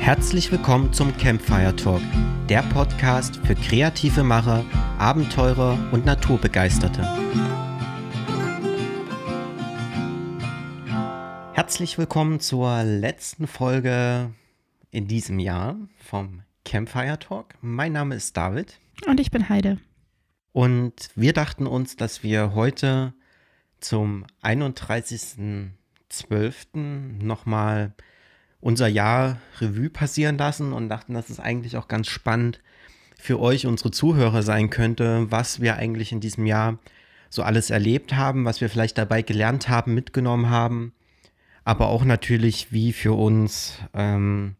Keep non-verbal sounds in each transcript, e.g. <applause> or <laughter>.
Herzlich willkommen zum Campfire Talk, der Podcast für kreative Macher, Abenteurer und Naturbegeisterte. Herzlich willkommen zur letzten Folge in diesem Jahr vom Campfire Talk. Mein Name ist David. Und ich bin Heide. Und wir dachten uns, dass wir heute zum 31.12. nochmal unser Jahr Revue passieren lassen und dachten, dass es eigentlich auch ganz spannend für euch, unsere Zuhörer sein könnte, was wir eigentlich in diesem Jahr so alles erlebt haben, was wir vielleicht dabei gelernt haben, mitgenommen haben, aber auch natürlich, wie für uns ähm,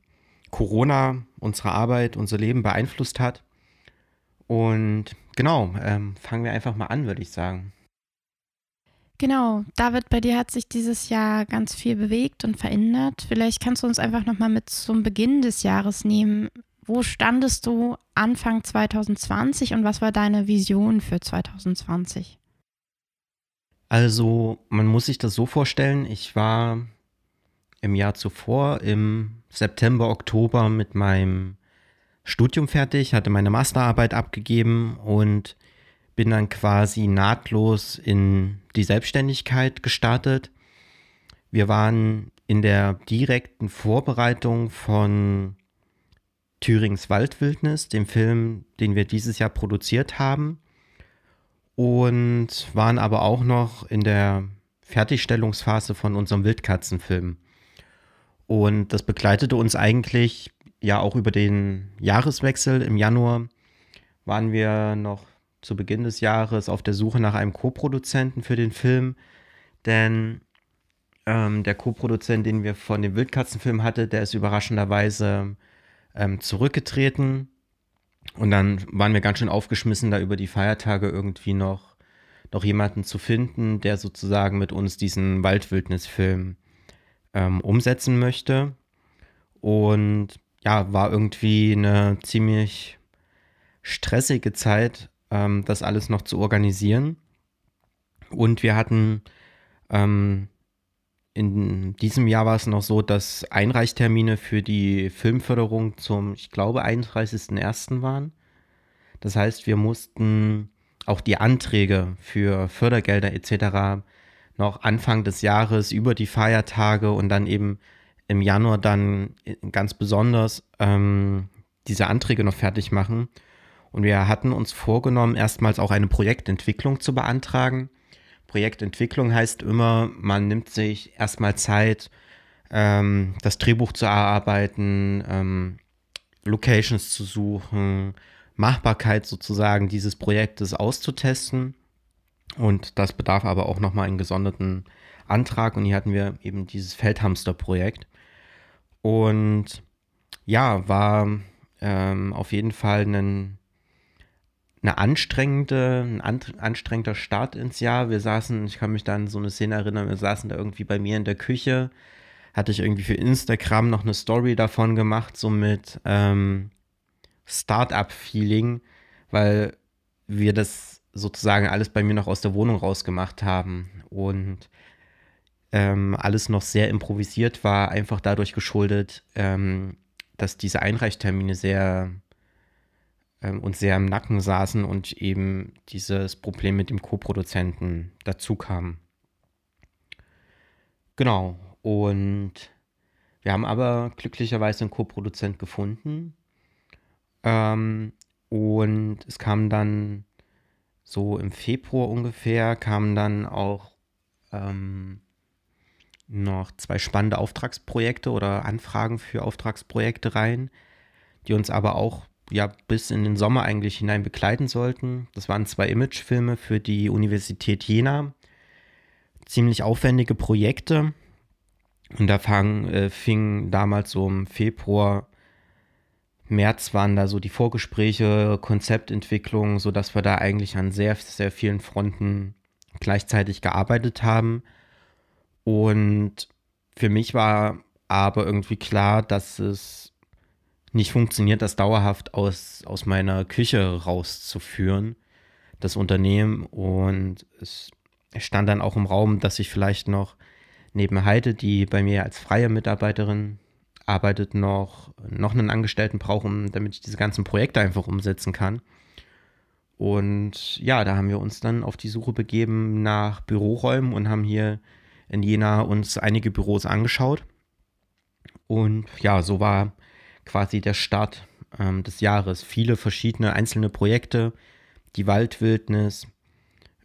Corona unsere Arbeit, unser Leben beeinflusst hat. Und genau, ähm, fangen wir einfach mal an, würde ich sagen. Genau, David, bei dir hat sich dieses Jahr ganz viel bewegt und verändert. Vielleicht kannst du uns einfach nochmal mit zum Beginn des Jahres nehmen. Wo standest du Anfang 2020 und was war deine Vision für 2020? Also, man muss sich das so vorstellen, ich war im Jahr zuvor, im September, Oktober mit meinem Studium fertig, hatte meine Masterarbeit abgegeben und bin dann quasi nahtlos in die Selbstständigkeit gestartet. Wir waren in der direkten Vorbereitung von Thürings Waldwildnis, dem Film, den wir dieses Jahr produziert haben. Und waren aber auch noch in der Fertigstellungsphase von unserem Wildkatzenfilm. Und das begleitete uns eigentlich ja auch über den Jahreswechsel. Im Januar waren wir noch zu Beginn des Jahres auf der Suche nach einem Co-Produzenten für den Film, denn ähm, der Co-Produzent, den wir von dem Wildkatzenfilm hatten, der ist überraschenderweise ähm, zurückgetreten. Und dann waren wir ganz schön aufgeschmissen, da über die Feiertage irgendwie noch, noch jemanden zu finden, der sozusagen mit uns diesen Waldwildnisfilm ähm, umsetzen möchte. Und ja, war irgendwie eine ziemlich stressige Zeit, ähm, das alles noch zu organisieren. Und wir hatten ähm, in diesem Jahr war es noch so, dass Einreichtermine für die Filmförderung zum, ich glaube, 31.01. waren. Das heißt, wir mussten auch die Anträge für Fördergelder etc. noch Anfang des Jahres über die Feiertage und dann eben im Januar dann ganz besonders ähm, diese Anträge noch fertig machen. Und wir hatten uns vorgenommen, erstmals auch eine Projektentwicklung zu beantragen. Projektentwicklung heißt immer, man nimmt sich erstmal Zeit, ähm, das Drehbuch zu erarbeiten, ähm, Locations zu suchen, Machbarkeit sozusagen dieses Projektes auszutesten. Und das bedarf aber auch nochmal einen gesonderten Antrag. Und hier hatten wir eben dieses Feldhamster-Projekt. Und ja, war ähm, auf jeden Fall ein eine anstrengende, ein an, anstrengender Start ins Jahr. Wir saßen, ich kann mich da an so eine Szene erinnern, wir saßen da irgendwie bei mir in der Küche, hatte ich irgendwie für Instagram noch eine Story davon gemacht, so mit ähm, Startup-Feeling, weil wir das sozusagen alles bei mir noch aus der Wohnung rausgemacht haben und ähm, alles noch sehr improvisiert war, einfach dadurch geschuldet, ähm, dass diese Einreichtermine sehr ähm, uns sehr im Nacken saßen und eben dieses Problem mit dem Co-Produzenten dazu kam. Genau, und wir haben aber glücklicherweise einen Co-Produzent gefunden. Ähm, und es kam dann so im Februar ungefähr, kamen dann auch ähm, noch zwei spannende Auftragsprojekte oder Anfragen für Auftragsprojekte rein, die uns aber auch ja bis in den Sommer eigentlich hinein begleiten sollten. Das waren zwei Imagefilme für die Universität Jena. Ziemlich aufwendige Projekte. Und da fang, äh, fing damals so im Februar, März waren da so die Vorgespräche, Konzeptentwicklung, sodass wir da eigentlich an sehr, sehr vielen Fronten gleichzeitig gearbeitet haben. Und für mich war aber irgendwie klar, dass es nicht funktioniert, das dauerhaft aus, aus meiner Küche rauszuführen, das Unternehmen. Und es stand dann auch im Raum, dass ich vielleicht noch neben Heide, die bei mir als freie Mitarbeiterin arbeitet noch, noch einen Angestellten brauche, damit ich diese ganzen Projekte einfach umsetzen kann. Und ja, da haben wir uns dann auf die Suche begeben nach Büroräumen und haben hier in Jena uns einige Büros angeschaut. Und ja, so war quasi der Start ähm, des Jahres. Viele verschiedene einzelne Projekte, die Waldwildnis,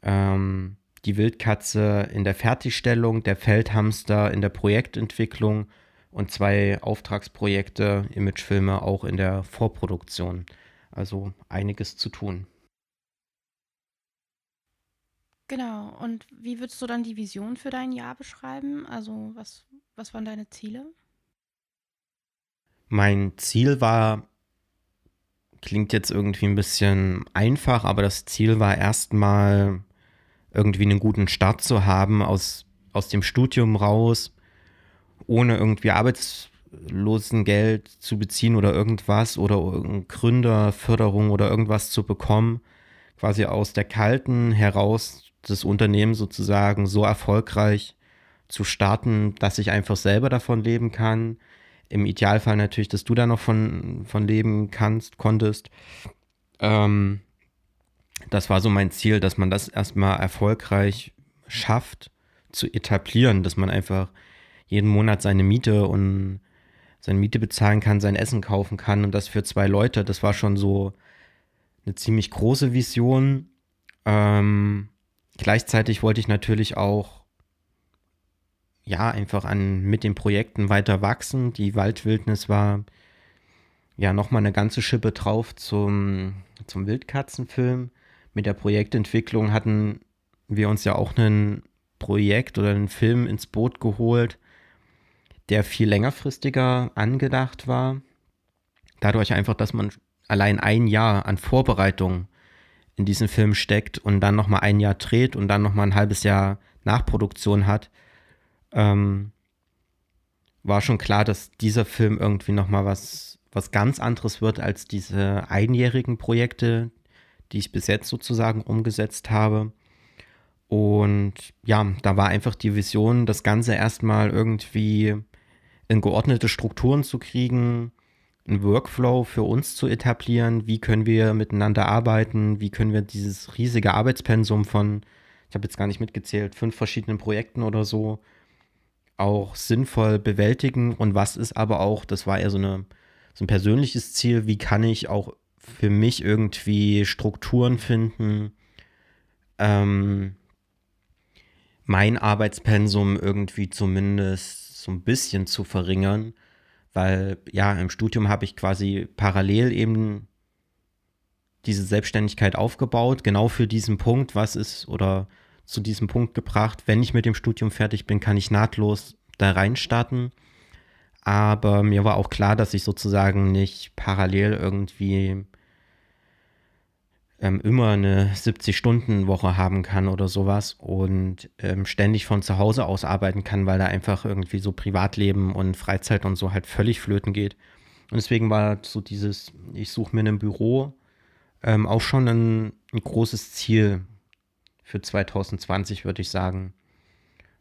ähm, die Wildkatze in der Fertigstellung, der Feldhamster in der Projektentwicklung und zwei Auftragsprojekte, Imagefilme auch in der Vorproduktion. Also einiges zu tun. Genau. Und wie würdest du dann die Vision für dein Jahr beschreiben? Also was, was waren deine Ziele? Mein Ziel war, klingt jetzt irgendwie ein bisschen einfach, aber das Ziel war erstmal irgendwie einen guten Start zu haben aus, aus dem Studium raus, ohne irgendwie Arbeitslosengeld zu beziehen oder irgendwas oder Gründerförderung oder irgendwas zu bekommen, quasi aus der kalten heraus das Unternehmen sozusagen so erfolgreich zu starten, dass ich einfach selber davon leben kann. Im Idealfall natürlich, dass du da noch von, von leben kannst, konntest. Ähm, das war so mein Ziel, dass man das erstmal erfolgreich schafft zu etablieren, dass man einfach jeden Monat seine Miete und seine Miete bezahlen kann, sein Essen kaufen kann und das für zwei Leute. Das war schon so eine ziemlich große Vision. Ähm, Gleichzeitig wollte ich natürlich auch ja einfach an mit den Projekten weiter wachsen. Die Waldwildnis war ja nochmal eine ganze Schippe drauf zum, zum Wildkatzenfilm. Mit der Projektentwicklung hatten wir uns ja auch ein Projekt oder einen Film ins Boot geholt, der viel längerfristiger angedacht war. Dadurch einfach, dass man allein ein Jahr an Vorbereitung in diesen Film steckt und dann nochmal ein Jahr dreht und dann nochmal ein halbes Jahr Nachproduktion hat, ähm, war schon klar, dass dieser Film irgendwie nochmal was, was ganz anderes wird als diese einjährigen Projekte, die ich bis jetzt sozusagen umgesetzt habe. Und ja, da war einfach die Vision, das Ganze erstmal irgendwie in geordnete Strukturen zu kriegen, einen Workflow für uns zu etablieren. Wie können wir miteinander arbeiten? Wie können wir dieses riesige Arbeitspensum von, ich habe jetzt gar nicht mitgezählt, fünf verschiedenen Projekten oder so auch sinnvoll bewältigen? Und was ist aber auch, das war eher so, eine, so ein persönliches Ziel, wie kann ich auch für mich irgendwie Strukturen finden, ähm, mein Arbeitspensum irgendwie zumindest so ein bisschen zu verringern weil ja, im Studium habe ich quasi parallel eben diese Selbstständigkeit aufgebaut, genau für diesen Punkt, was ist oder zu diesem Punkt gebracht, wenn ich mit dem Studium fertig bin, kann ich nahtlos da reinstarten. Aber mir war auch klar, dass ich sozusagen nicht parallel irgendwie ähm, immer eine 70-Stunden-Woche haben kann oder sowas und ähm, ständig von zu Hause aus arbeiten kann, weil da einfach irgendwie so Privatleben und Freizeit und so halt völlig flöten geht. Und deswegen war so dieses, ich suche mir ein Büro, ähm, auch schon ein, ein großes Ziel für 2020, würde ich sagen.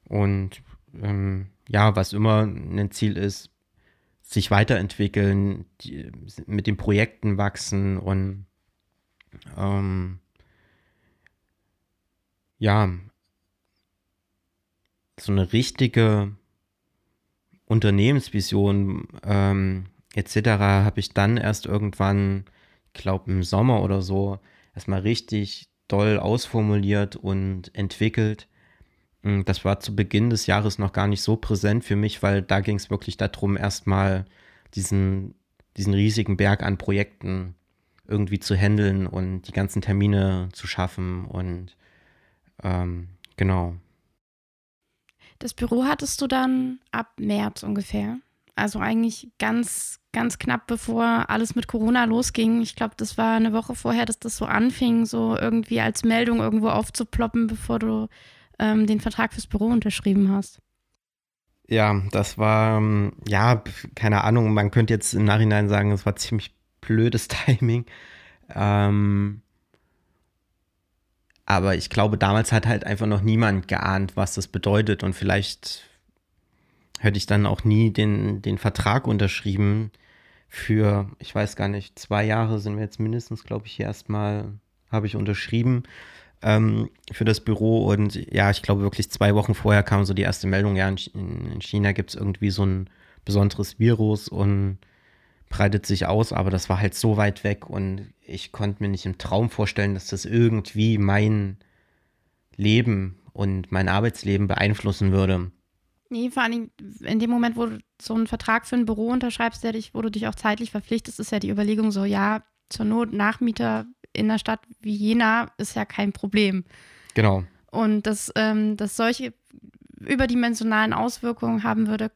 Und ähm, ja, was immer ein Ziel ist, sich weiterentwickeln, die, mit den Projekten wachsen und ähm, ja, so eine richtige Unternehmensvision ähm, etc. habe ich dann erst irgendwann, ich glaube im Sommer oder so, erstmal richtig doll ausformuliert und entwickelt. Hm, das war zu Beginn des Jahres noch gar nicht so präsent für mich, weil da ging es wirklich darum, erstmal diesen, diesen riesigen Berg an Projekten irgendwie zu handeln und die ganzen Termine zu schaffen und ähm, genau. Das Büro hattest du dann ab März ungefähr. Also eigentlich ganz, ganz knapp bevor alles mit Corona losging. Ich glaube, das war eine Woche vorher, dass das so anfing, so irgendwie als Meldung irgendwo aufzuploppen, bevor du ähm, den Vertrag fürs Büro unterschrieben hast. Ja, das war, ähm, ja, keine Ahnung, man könnte jetzt im Nachhinein sagen, es war ziemlich blödes <laughs> Timing. Ähm, aber ich glaube, damals hat halt einfach noch niemand geahnt, was das bedeutet. Und vielleicht hätte ich dann auch nie den, den Vertrag unterschrieben für, ich weiß gar nicht, zwei Jahre sind wir jetzt mindestens, glaube ich, hier erstmal, habe ich unterschrieben ähm, für das Büro. Und ja, ich glaube wirklich zwei Wochen vorher kam so die erste Meldung, ja, in, in China gibt es irgendwie so ein besonderes Virus und breitet sich aus, aber das war halt so weit weg und ich konnte mir nicht im Traum vorstellen, dass das irgendwie mein Leben und mein Arbeitsleben beeinflussen würde. Nee, vor allem in dem Moment, wo du so einen Vertrag für ein Büro unterschreibst, der dich, wo du dich auch zeitlich verpflichtest, ist ja die Überlegung so, ja, zur Not Nachmieter in einer Stadt wie Jena ist ja kein Problem. Genau. Und dass, ähm, dass solche überdimensionalen Auswirkungen haben würde,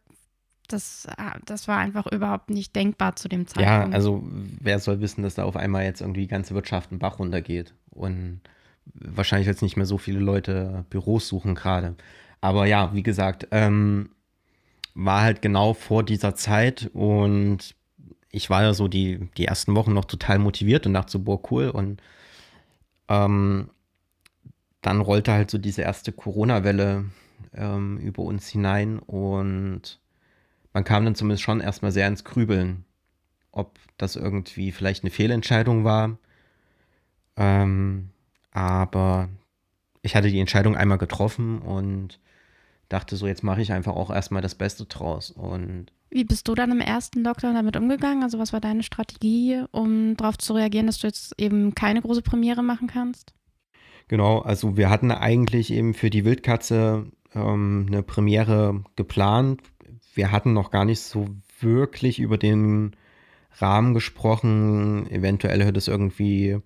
das, das war einfach überhaupt nicht denkbar zu dem Zeitpunkt. Ja, also wer soll wissen, dass da auf einmal jetzt irgendwie die ganze Wirtschaft einen Bach runtergeht und wahrscheinlich jetzt nicht mehr so viele Leute Büros suchen gerade. Aber ja, wie gesagt, ähm, war halt genau vor dieser Zeit und ich war ja so die, die ersten Wochen noch total motiviert und dachte so, boah, cool. Und ähm, dann rollte halt so diese erste Corona-Welle ähm, über uns hinein und man kam dann zumindest schon erstmal sehr ins Grübeln, ob das irgendwie vielleicht eine Fehlentscheidung war. Ähm, aber ich hatte die Entscheidung einmal getroffen und dachte so, jetzt mache ich einfach auch erstmal das Beste draus. Und wie bist du dann im ersten Lockdown damit umgegangen? Also was war deine Strategie, um darauf zu reagieren, dass du jetzt eben keine große Premiere machen kannst? Genau, also wir hatten eigentlich eben für die Wildkatze ähm, eine Premiere geplant. Wir hatten noch gar nicht so wirklich über den Rahmen gesprochen. Eventuell hätte es irgendwie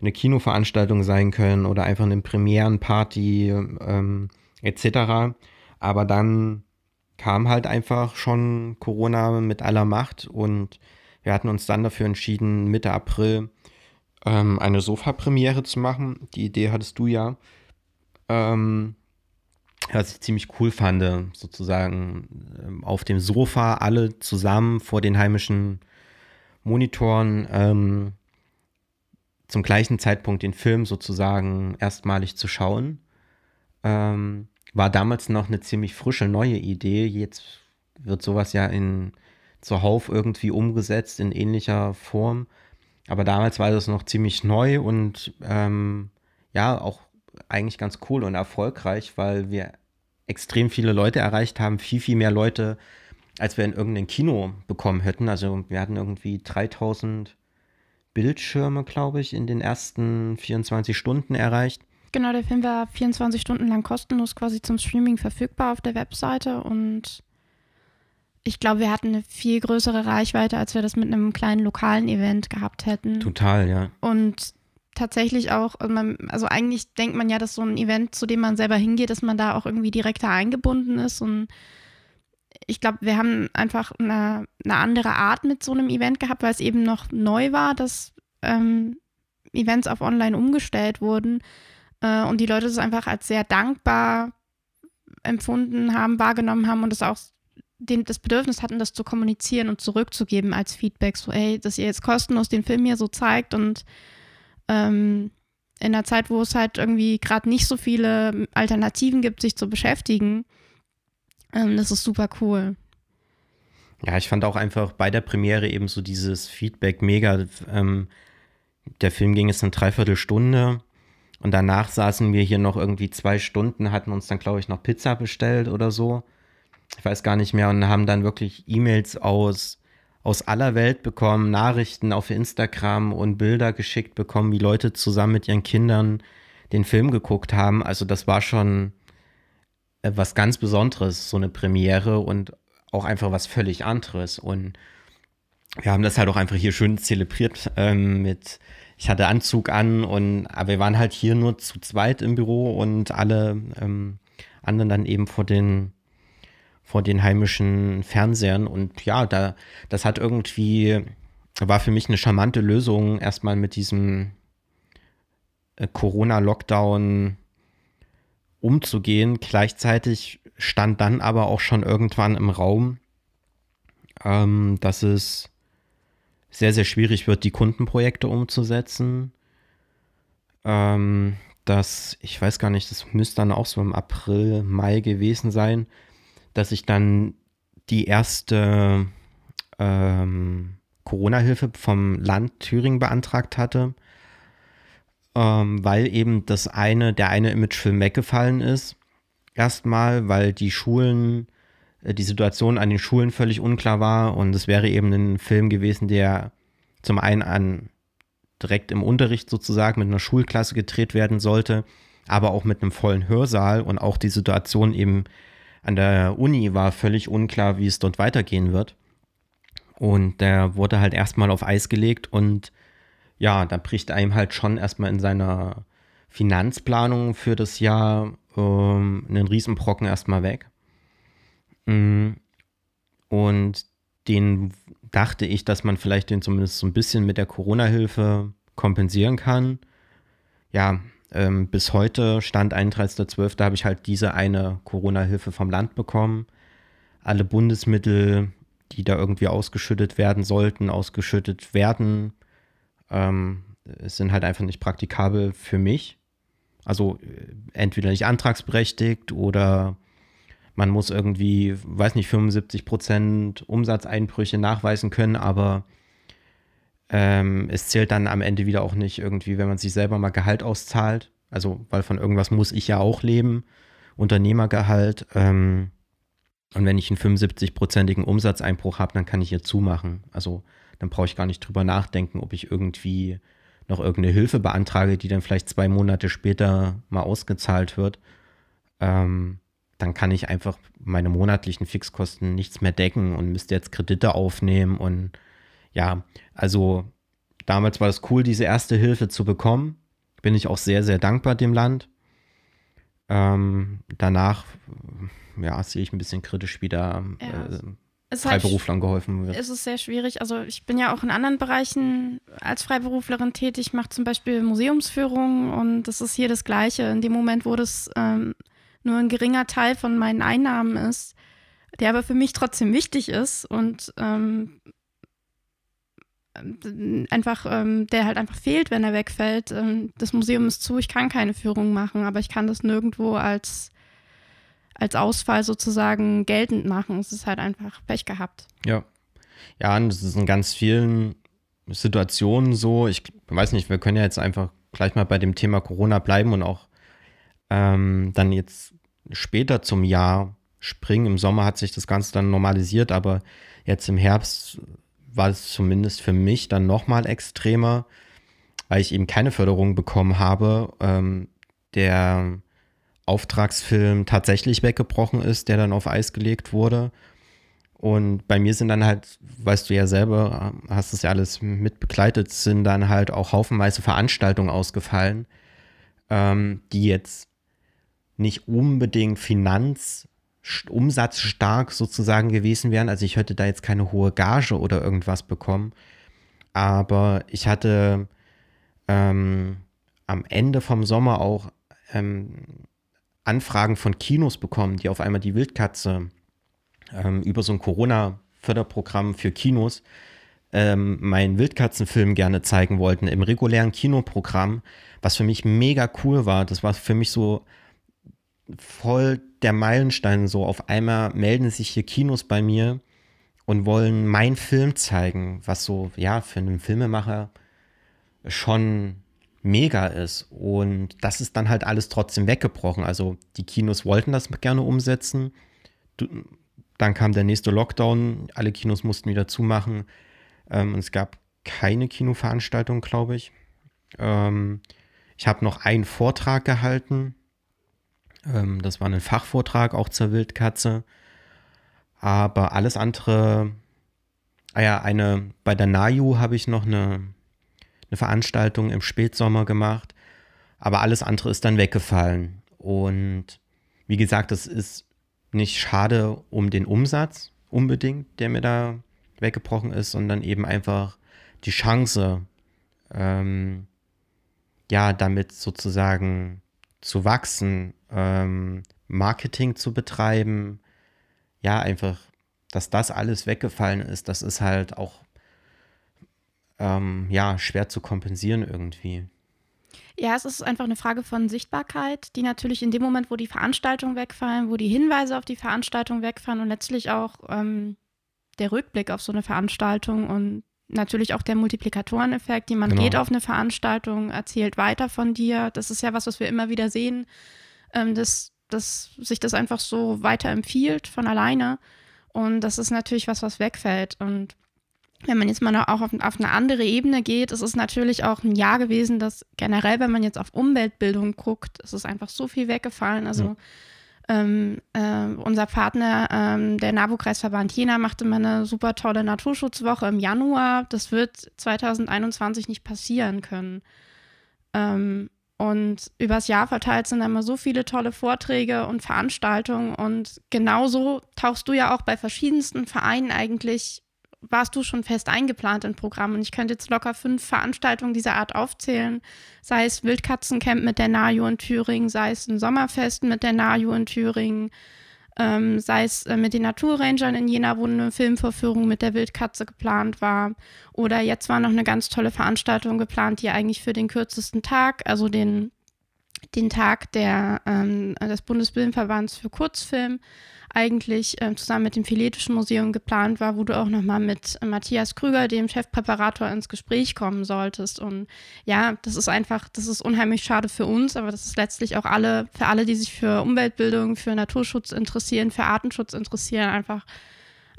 eine Kinoveranstaltung sein können oder einfach eine Premierenparty ähm, etc. Aber dann kam halt einfach schon Corona mit aller Macht und wir hatten uns dann dafür entschieden, Mitte April ähm, eine Sofa-Premiere zu machen. Die Idee hattest du ja. Ähm, was ich ziemlich cool fand, sozusagen ähm, auf dem Sofa alle zusammen vor den heimischen Monitoren ähm, zum gleichen Zeitpunkt den Film sozusagen erstmalig zu schauen. Ähm, war damals noch eine ziemlich frische neue Idee. Jetzt wird sowas ja in zuhauf irgendwie umgesetzt in ähnlicher Form. Aber damals war das noch ziemlich neu und ähm, ja, auch eigentlich ganz cool und erfolgreich, weil wir extrem viele Leute erreicht haben, viel, viel mehr Leute, als wir in irgendeinem Kino bekommen hätten. Also wir hatten irgendwie 3000 Bildschirme, glaube ich, in den ersten 24 Stunden erreicht. Genau, der Film war 24 Stunden lang kostenlos quasi zum Streaming verfügbar auf der Webseite und ich glaube, wir hatten eine viel größere Reichweite, als wir das mit einem kleinen lokalen Event gehabt hätten. Total, ja. Und tatsächlich auch, also, man, also eigentlich denkt man ja, dass so ein Event, zu dem man selber hingeht, dass man da auch irgendwie direkter eingebunden ist und ich glaube, wir haben einfach eine, eine, andere Art mit so einem Event gehabt, weil es eben noch neu war, dass ähm, Events auf online umgestellt wurden. Äh, und die Leute es einfach als sehr dankbar empfunden haben, wahrgenommen haben und es auch den, das Bedürfnis hatten, das zu kommunizieren und zurückzugeben als Feedback. So, ey, dass ihr jetzt kostenlos den Film hier so zeigt und ähm, in einer Zeit, wo es halt irgendwie gerade nicht so viele Alternativen gibt, sich zu beschäftigen, ähm, das ist super cool. Ja, ich fand auch einfach bei der Premiere eben so dieses Feedback mega. Ähm, der Film ging jetzt eine Dreiviertelstunde und danach saßen wir hier noch irgendwie zwei Stunden, hatten uns dann, glaube ich, noch Pizza bestellt oder so. Ich weiß gar nicht mehr und haben dann wirklich E-Mails aus, aus aller Welt bekommen, Nachrichten auf Instagram und Bilder geschickt bekommen, wie Leute zusammen mit ihren Kindern den Film geguckt haben. Also das war schon äh, was ganz Besonderes, so eine Premiere und auch einfach was völlig anderes. Und wir haben das halt auch einfach hier schön zelebriert ähm, mit ich hatte Anzug an und aber wir waren halt hier nur zu zweit im Büro und alle ähm, anderen dann eben vor den vor den heimischen Fernsehern und ja, da das hat irgendwie war für mich eine charmante Lösung erstmal mit diesem äh, Corona-Lockdown umzugehen. Gleichzeitig stand dann aber auch schon irgendwann im Raum, ähm, dass es sehr, sehr schwierig wird, die Kundenprojekte umzusetzen. Ähm, das, ich weiß gar nicht, das müsste dann auch so im April, Mai gewesen sein, dass ich dann die erste ähm, Corona-Hilfe vom Land Thüringen beantragt hatte, ähm, weil eben das eine, der eine Imagefilm weggefallen ist. Erstmal, weil die Schulen, die Situation an den Schulen völlig unklar war und es wäre eben ein Film gewesen, der zum einen an direkt im Unterricht sozusagen mit einer Schulklasse gedreht werden sollte, aber auch mit einem vollen Hörsaal und auch die Situation eben an der Uni war völlig unklar, wie es dort weitergehen wird. Und der wurde halt erstmal auf Eis gelegt und ja, da bricht einem halt schon erstmal in seiner Finanzplanung für das Jahr ähm, einen Riesenbrocken erstmal weg. Mm. Und den dachte ich, dass man vielleicht den zumindest so ein bisschen mit der Corona-Hilfe kompensieren kann. Ja, ähm, bis heute, Stand 31.12., habe ich halt diese eine Corona-Hilfe vom Land bekommen. Alle Bundesmittel, die da irgendwie ausgeschüttet werden sollten, ausgeschüttet werden, ähm, sind halt einfach nicht praktikabel für mich. Also äh, entweder nicht antragsberechtigt oder man muss irgendwie, weiß nicht, 75 Prozent Umsatzeinbrüche nachweisen können, aber ähm, es zählt dann am Ende wieder auch nicht irgendwie, wenn man sich selber mal Gehalt auszahlt. Also, weil von irgendwas muss ich ja auch leben. Unternehmergehalt. Ähm, und wenn ich einen 75-prozentigen Umsatzeinbruch habe, dann kann ich hier zumachen. Also, dann brauche ich gar nicht drüber nachdenken, ob ich irgendwie noch irgendeine Hilfe beantrage, die dann vielleicht zwei Monate später mal ausgezahlt wird. Ähm, dann kann ich einfach meine monatlichen Fixkosten nichts mehr decken und müsste jetzt Kredite aufnehmen und ja, also damals war es cool, diese erste Hilfe zu bekommen. Bin ich auch sehr, sehr dankbar dem Land. Ähm, danach, ja, sehe ich ein bisschen kritisch, wie da ja, äh, Freiberuflern halt, geholfen wird. Es ist sehr schwierig. Also ich bin ja auch in anderen Bereichen als Freiberuflerin tätig, mache zum Beispiel Museumsführungen und das ist hier das Gleiche. In dem Moment, wo das ähm, nur ein geringer Teil von meinen Einnahmen ist, der aber für mich trotzdem wichtig ist und ähm, einfach, ähm, der halt einfach fehlt, wenn er wegfällt. Ähm, das Museum ist zu, ich kann keine Führung machen, aber ich kann das nirgendwo als, als Ausfall sozusagen geltend machen. Es ist halt einfach Pech gehabt. Ja. Ja, und das ist in ganz vielen Situationen so. Ich weiß nicht, wir können ja jetzt einfach gleich mal bei dem Thema Corona bleiben und auch ähm, dann jetzt später zum Jahr springen. Im Sommer hat sich das Ganze dann normalisiert, aber jetzt im Herbst war es zumindest für mich dann nochmal extremer, weil ich eben keine Förderung bekommen habe. Ähm, der Auftragsfilm tatsächlich weggebrochen ist, der dann auf Eis gelegt wurde. Und bei mir sind dann halt, weißt du ja selber, hast es ja alles mit begleitet, sind dann halt auch haufenweise Veranstaltungen ausgefallen, ähm, die jetzt nicht unbedingt finanzumsatzstark sozusagen gewesen wären. Also ich hätte da jetzt keine hohe Gage oder irgendwas bekommen. Aber ich hatte ähm, am Ende vom Sommer auch ähm, Anfragen von Kinos bekommen, die auf einmal die Wildkatze ähm, über so ein Corona-Förderprogramm für Kinos ähm, meinen Wildkatzenfilm gerne zeigen wollten im regulären Kinoprogramm, was für mich mega cool war. Das war für mich so voll der Meilenstein so. Auf einmal melden sich hier Kinos bei mir und wollen meinen Film zeigen, was so, ja, für einen Filmemacher schon mega ist. Und das ist dann halt alles trotzdem weggebrochen. Also die Kinos wollten das gerne umsetzen. Dann kam der nächste Lockdown, alle Kinos mussten wieder zumachen. Ähm, es gab keine Kinoveranstaltung, glaube ich. Ähm, ich habe noch einen Vortrag gehalten ähm, das war ein Fachvortrag auch zur Wildkatze. Aber alles andere, ah ja, eine, bei der NAJU habe ich noch eine, eine Veranstaltung im Spätsommer gemacht. Aber alles andere ist dann weggefallen. Und wie gesagt, das ist nicht schade um den Umsatz unbedingt, der mir da weggebrochen ist, sondern eben einfach die Chance, ähm, ja, damit sozusagen zu wachsen, ähm, Marketing zu betreiben. Ja, einfach, dass das alles weggefallen ist, das ist halt auch ähm, ja schwer zu kompensieren irgendwie. Ja, es ist einfach eine Frage von Sichtbarkeit, die natürlich in dem Moment, wo die Veranstaltungen wegfallen, wo die Hinweise auf die Veranstaltung wegfallen und letztlich auch ähm, der Rückblick auf so eine Veranstaltung und natürlich auch der Multiplikatoreneffekt. Jemand genau. geht auf eine Veranstaltung, erzählt weiter von dir. Das ist ja was, was wir immer wieder sehen, ähm, dass, dass sich das einfach so weiterempfiehlt von alleine. Und das ist natürlich was, was wegfällt. Und wenn man jetzt mal auch auf, auf, eine andere Ebene geht, es ist natürlich auch ein Jahr gewesen, dass generell, wenn man jetzt auf Umweltbildung guckt, es ist einfach so viel weggefallen. Also ja. Ähm, äh, unser Partner, ähm, der NABU-Kreisverband Jena, machte mal eine super tolle Naturschutzwoche im Januar. Das wird 2021 nicht passieren können. Ähm, und übers Jahr verteilt sind immer so viele tolle Vorträge und Veranstaltungen. Und genauso tauchst du ja auch bei verschiedensten Vereinen eigentlich warst du schon fest eingeplant im Programm. Und ich könnte jetzt locker fünf Veranstaltungen dieser Art aufzählen. Sei es Wildkatzencamp mit der NAJU in Thüringen, sei es ein Sommerfest mit der NAJU in Thüringen, ähm, sei es äh, mit den Naturrangern in Jena, wo eine Filmvorführung mit der Wildkatze geplant war. Oder jetzt war noch eine ganz tolle Veranstaltung geplant, die eigentlich für den kürzesten Tag, also den, den Tag der, ähm, des Bundesfilmverbands für Kurzfilm, eigentlich äh, zusammen mit dem Philetischen Museum geplant war, wo du auch nochmal mit Matthias Krüger, dem Chefpräparator, ins Gespräch kommen solltest. Und ja, das ist einfach, das ist unheimlich schade für uns, aber das ist letztlich auch alle, für alle, die sich für Umweltbildung, für Naturschutz interessieren, für Artenschutz interessieren, einfach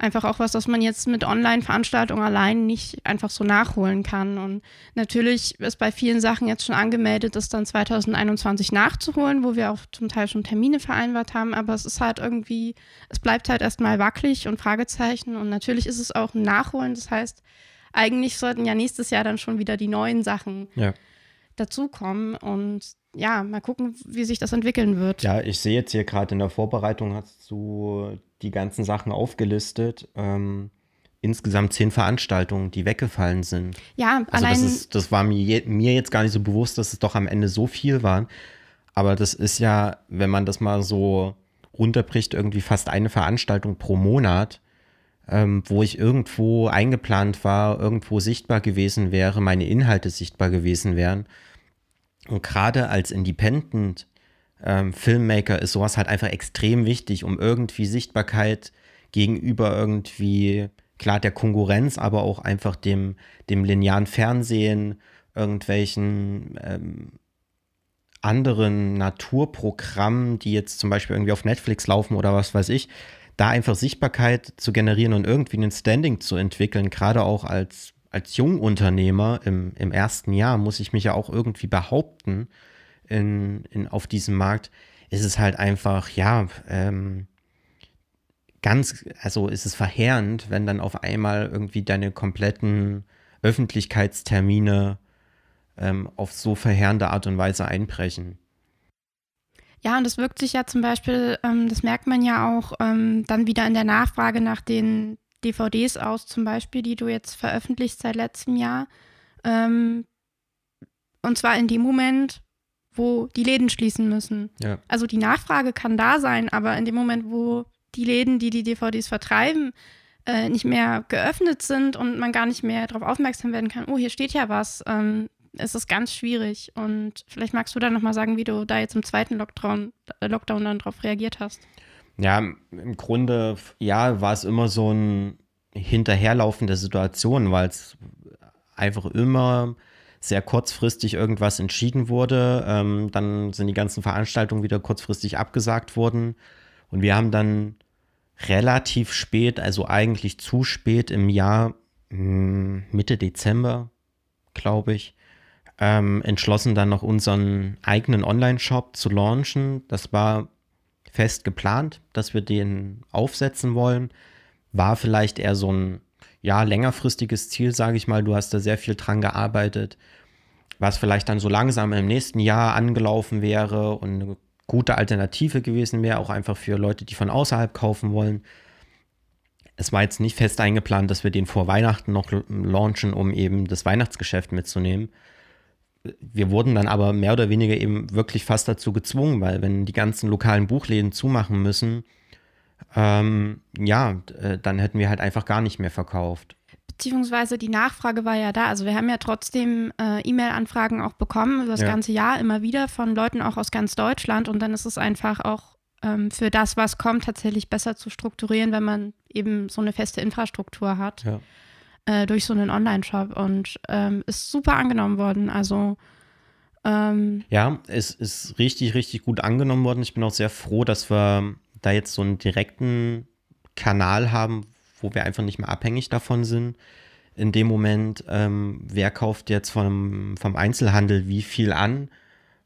einfach auch was, was man jetzt mit Online-Veranstaltungen allein nicht einfach so nachholen kann. Und natürlich ist bei vielen Sachen jetzt schon angemeldet, das dann 2021 nachzuholen, wo wir auch zum Teil schon Termine vereinbart haben. Aber es ist halt irgendwie, es bleibt halt erstmal wackelig und Fragezeichen. Und natürlich ist es auch ein Nachholen. Das heißt, eigentlich sollten ja nächstes Jahr dann schon wieder die neuen Sachen ja. dazukommen. Und ja, mal gucken, wie sich das entwickeln wird. Ja, ich sehe jetzt hier gerade in der Vorbereitung hast du die ganzen Sachen aufgelistet. Ähm, insgesamt zehn Veranstaltungen, die weggefallen sind. Ja, also allein. Das, ist, das war mir, mir jetzt gar nicht so bewusst, dass es doch am Ende so viel waren. Aber das ist ja, wenn man das mal so runterbricht, irgendwie fast eine Veranstaltung pro Monat, ähm, wo ich irgendwo eingeplant war, irgendwo sichtbar gewesen wäre, meine Inhalte sichtbar gewesen wären. Und gerade als Independent ähm, Filmmaker ist sowas halt einfach extrem wichtig, um irgendwie Sichtbarkeit gegenüber irgendwie, klar, der Konkurrenz, aber auch einfach dem, dem linearen Fernsehen, irgendwelchen ähm, anderen Naturprogrammen, die jetzt zum Beispiel irgendwie auf Netflix laufen oder was weiß ich, da einfach Sichtbarkeit zu generieren und irgendwie ein Standing zu entwickeln, gerade auch als, als Jungunternehmer im, im ersten Jahr muss ich mich ja auch irgendwie behaupten in, in, auf diesem Markt, ist es halt einfach, ja, ähm, ganz, also ist es verheerend, wenn dann auf einmal irgendwie deine kompletten Öffentlichkeitstermine ähm, auf so verheerende Art und Weise einbrechen. Ja, und das wirkt sich ja zum Beispiel, ähm, das merkt man ja auch ähm, dann wieder in der Nachfrage nach den DVDs aus, zum Beispiel, die du jetzt veröffentlicht seit letztem Jahr. Ähm, und zwar in dem Moment, wo die Läden schließen müssen. Ja. Also die Nachfrage kann da sein, aber in dem Moment, wo die Läden, die die DVDs vertreiben, äh, nicht mehr geöffnet sind und man gar nicht mehr darauf aufmerksam werden kann, oh, hier steht ja was, ähm, ist es ganz schwierig. Und vielleicht magst du da nochmal sagen, wie du da jetzt im zweiten Lockdown, äh, Lockdown dann darauf reagiert hast. Ja, im Grunde, ja, war es immer so ein Hinterherlaufen der Situation, weil es einfach immer sehr kurzfristig irgendwas entschieden wurde. Ähm, dann sind die ganzen Veranstaltungen wieder kurzfristig abgesagt worden. Und wir haben dann relativ spät, also eigentlich zu spät im Jahr, hm, Mitte Dezember, glaube ich, ähm, entschlossen, dann noch unseren eigenen Online-Shop zu launchen. Das war fest geplant, dass wir den aufsetzen wollen. War vielleicht eher so ein ja, längerfristiges Ziel, sage ich mal. Du hast da sehr viel dran gearbeitet, was vielleicht dann so langsam im nächsten Jahr angelaufen wäre und eine gute Alternative gewesen wäre, auch einfach für Leute, die von außerhalb kaufen wollen. Es war jetzt nicht fest eingeplant, dass wir den vor Weihnachten noch launchen, um eben das Weihnachtsgeschäft mitzunehmen. Wir wurden dann aber mehr oder weniger eben wirklich fast dazu gezwungen, weil wenn die ganzen lokalen Buchläden zumachen müssen, ähm, ja, äh, dann hätten wir halt einfach gar nicht mehr verkauft. beziehungsweise die Nachfrage war ja da. Also wir haben ja trotzdem äh, E-Mail-Anfragen auch bekommen über das ja. ganze Jahr immer wieder von Leuten auch aus ganz Deutschland und dann ist es einfach auch ähm, für das, was kommt, tatsächlich besser zu strukturieren, wenn man eben so eine feste Infrastruktur hat ja. äh, durch so einen Online-Shop und ähm, ist super angenommen worden. Also ähm, ja, es ist richtig, richtig gut angenommen worden. Ich bin auch sehr froh, dass wir da jetzt so einen direkten Kanal haben, wo wir einfach nicht mehr abhängig davon sind. In dem Moment, ähm, wer kauft jetzt vom, vom Einzelhandel wie viel an?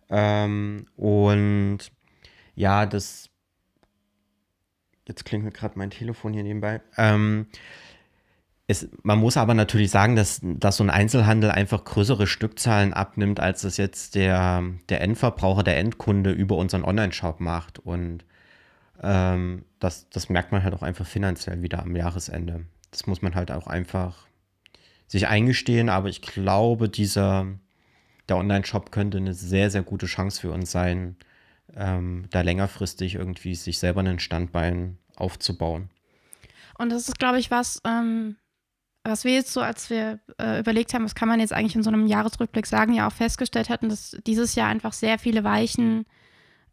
Ähm, und ja, das. Jetzt klingelt gerade mein Telefon hier nebenbei. Ähm, es, man muss aber natürlich sagen, dass, dass so ein Einzelhandel einfach größere Stückzahlen abnimmt, als es jetzt der, der Endverbraucher, der Endkunde über unseren Online-Shop macht. Und ähm, das, das merkt man halt auch einfach finanziell wieder am Jahresende. Das muss man halt auch einfach sich eingestehen, aber ich glaube, dieser, der Online-Shop könnte eine sehr, sehr gute Chance für uns sein, ähm, da längerfristig irgendwie sich selber einen Standbein aufzubauen. Und das ist, glaube ich, was, ähm, was wir jetzt so, als wir äh, überlegt haben, was kann man jetzt eigentlich in so einem Jahresrückblick sagen, ja auch festgestellt hatten, dass dieses Jahr einfach sehr viele Weichen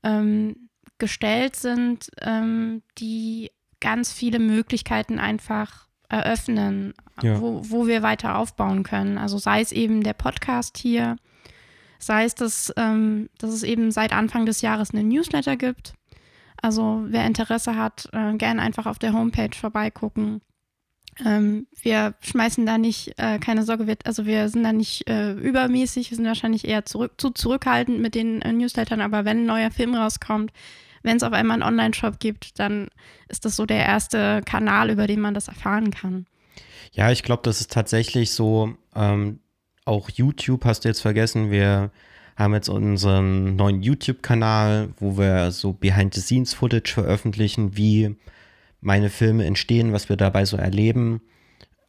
ähm, gestellt sind, ähm, die ganz viele Möglichkeiten einfach eröffnen, ja. wo, wo wir weiter aufbauen können. Also sei es eben der Podcast hier, sei es, dass, ähm, dass es eben seit Anfang des Jahres einen Newsletter gibt. Also wer Interesse hat, äh, gerne einfach auf der Homepage vorbeigucken. Ähm, wir schmeißen da nicht, äh, keine Sorge, wir, also wir sind da nicht äh, übermäßig, wir sind wahrscheinlich eher zurück, zu zurückhaltend mit den äh, Newslettern, aber wenn ein neuer Film rauskommt, wenn es auf einmal einen Online-Shop gibt, dann ist das so der erste Kanal, über den man das erfahren kann. Ja, ich glaube, das ist tatsächlich so, ähm, auch YouTube hast du jetzt vergessen, wir haben jetzt unseren neuen YouTube-Kanal, wo wir so Behind-the-Scenes-Footage veröffentlichen, wie meine Filme entstehen, was wir dabei so erleben.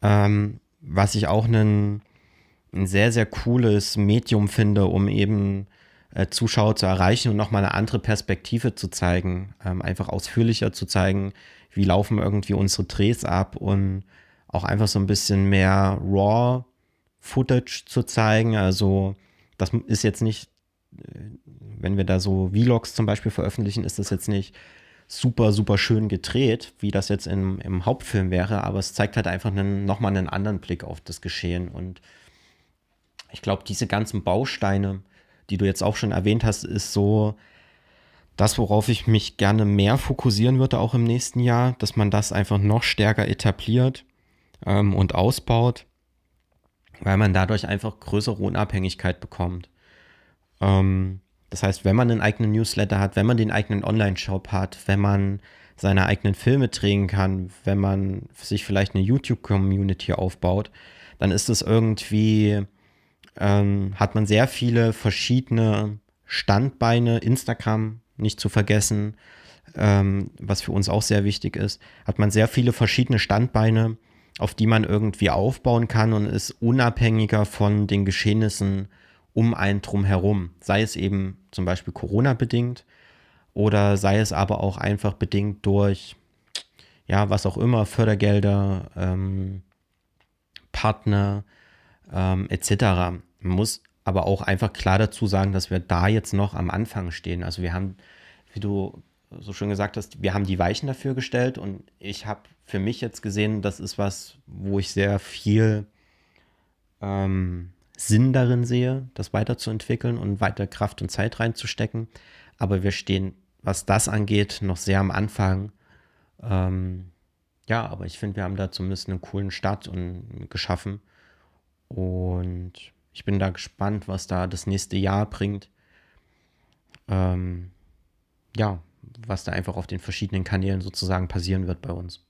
Ähm, was ich auch ein, ein sehr, sehr cooles Medium finde, um eben äh, Zuschauer zu erreichen und nochmal eine andere Perspektive zu zeigen. Ähm, einfach ausführlicher zu zeigen, wie laufen irgendwie unsere Drehs ab und auch einfach so ein bisschen mehr Raw Footage zu zeigen. Also das ist jetzt nicht, äh, wenn wir da so Vlogs zum Beispiel veröffentlichen, ist das jetzt nicht super, super schön gedreht, wie das jetzt im, im Hauptfilm wäre, aber es zeigt halt einfach einen, nochmal einen anderen Blick auf das Geschehen. Und ich glaube, diese ganzen Bausteine, die du jetzt auch schon erwähnt hast, ist so das, worauf ich mich gerne mehr fokussieren würde, auch im nächsten Jahr, dass man das einfach noch stärker etabliert ähm, und ausbaut, weil man dadurch einfach größere Unabhängigkeit bekommt. Ähm, das heißt, wenn man einen eigenen Newsletter hat, wenn man den eigenen Online-Shop hat, wenn man seine eigenen Filme drehen kann, wenn man sich vielleicht eine YouTube-Community aufbaut, dann ist es irgendwie, ähm, hat man sehr viele verschiedene Standbeine, Instagram nicht zu vergessen, ähm, was für uns auch sehr wichtig ist, hat man sehr viele verschiedene Standbeine, auf die man irgendwie aufbauen kann und ist unabhängiger von den Geschehnissen um einen drum herum. Sei es eben zum Beispiel Corona bedingt oder sei es aber auch einfach bedingt durch, ja, was auch immer, Fördergelder, ähm, Partner ähm, etc. Man muss aber auch einfach klar dazu sagen, dass wir da jetzt noch am Anfang stehen. Also wir haben, wie du so schön gesagt hast, wir haben die Weichen dafür gestellt und ich habe für mich jetzt gesehen, das ist was, wo ich sehr viel ähm, Sinn darin sehe, das weiterzuentwickeln und weiter Kraft und Zeit reinzustecken. Aber wir stehen, was das angeht, noch sehr am Anfang. Ähm, ja, aber ich finde, wir haben da zumindest einen coolen Start und, geschaffen. Und ich bin da gespannt, was da das nächste Jahr bringt. Ähm, ja, was da einfach auf den verschiedenen Kanälen sozusagen passieren wird bei uns.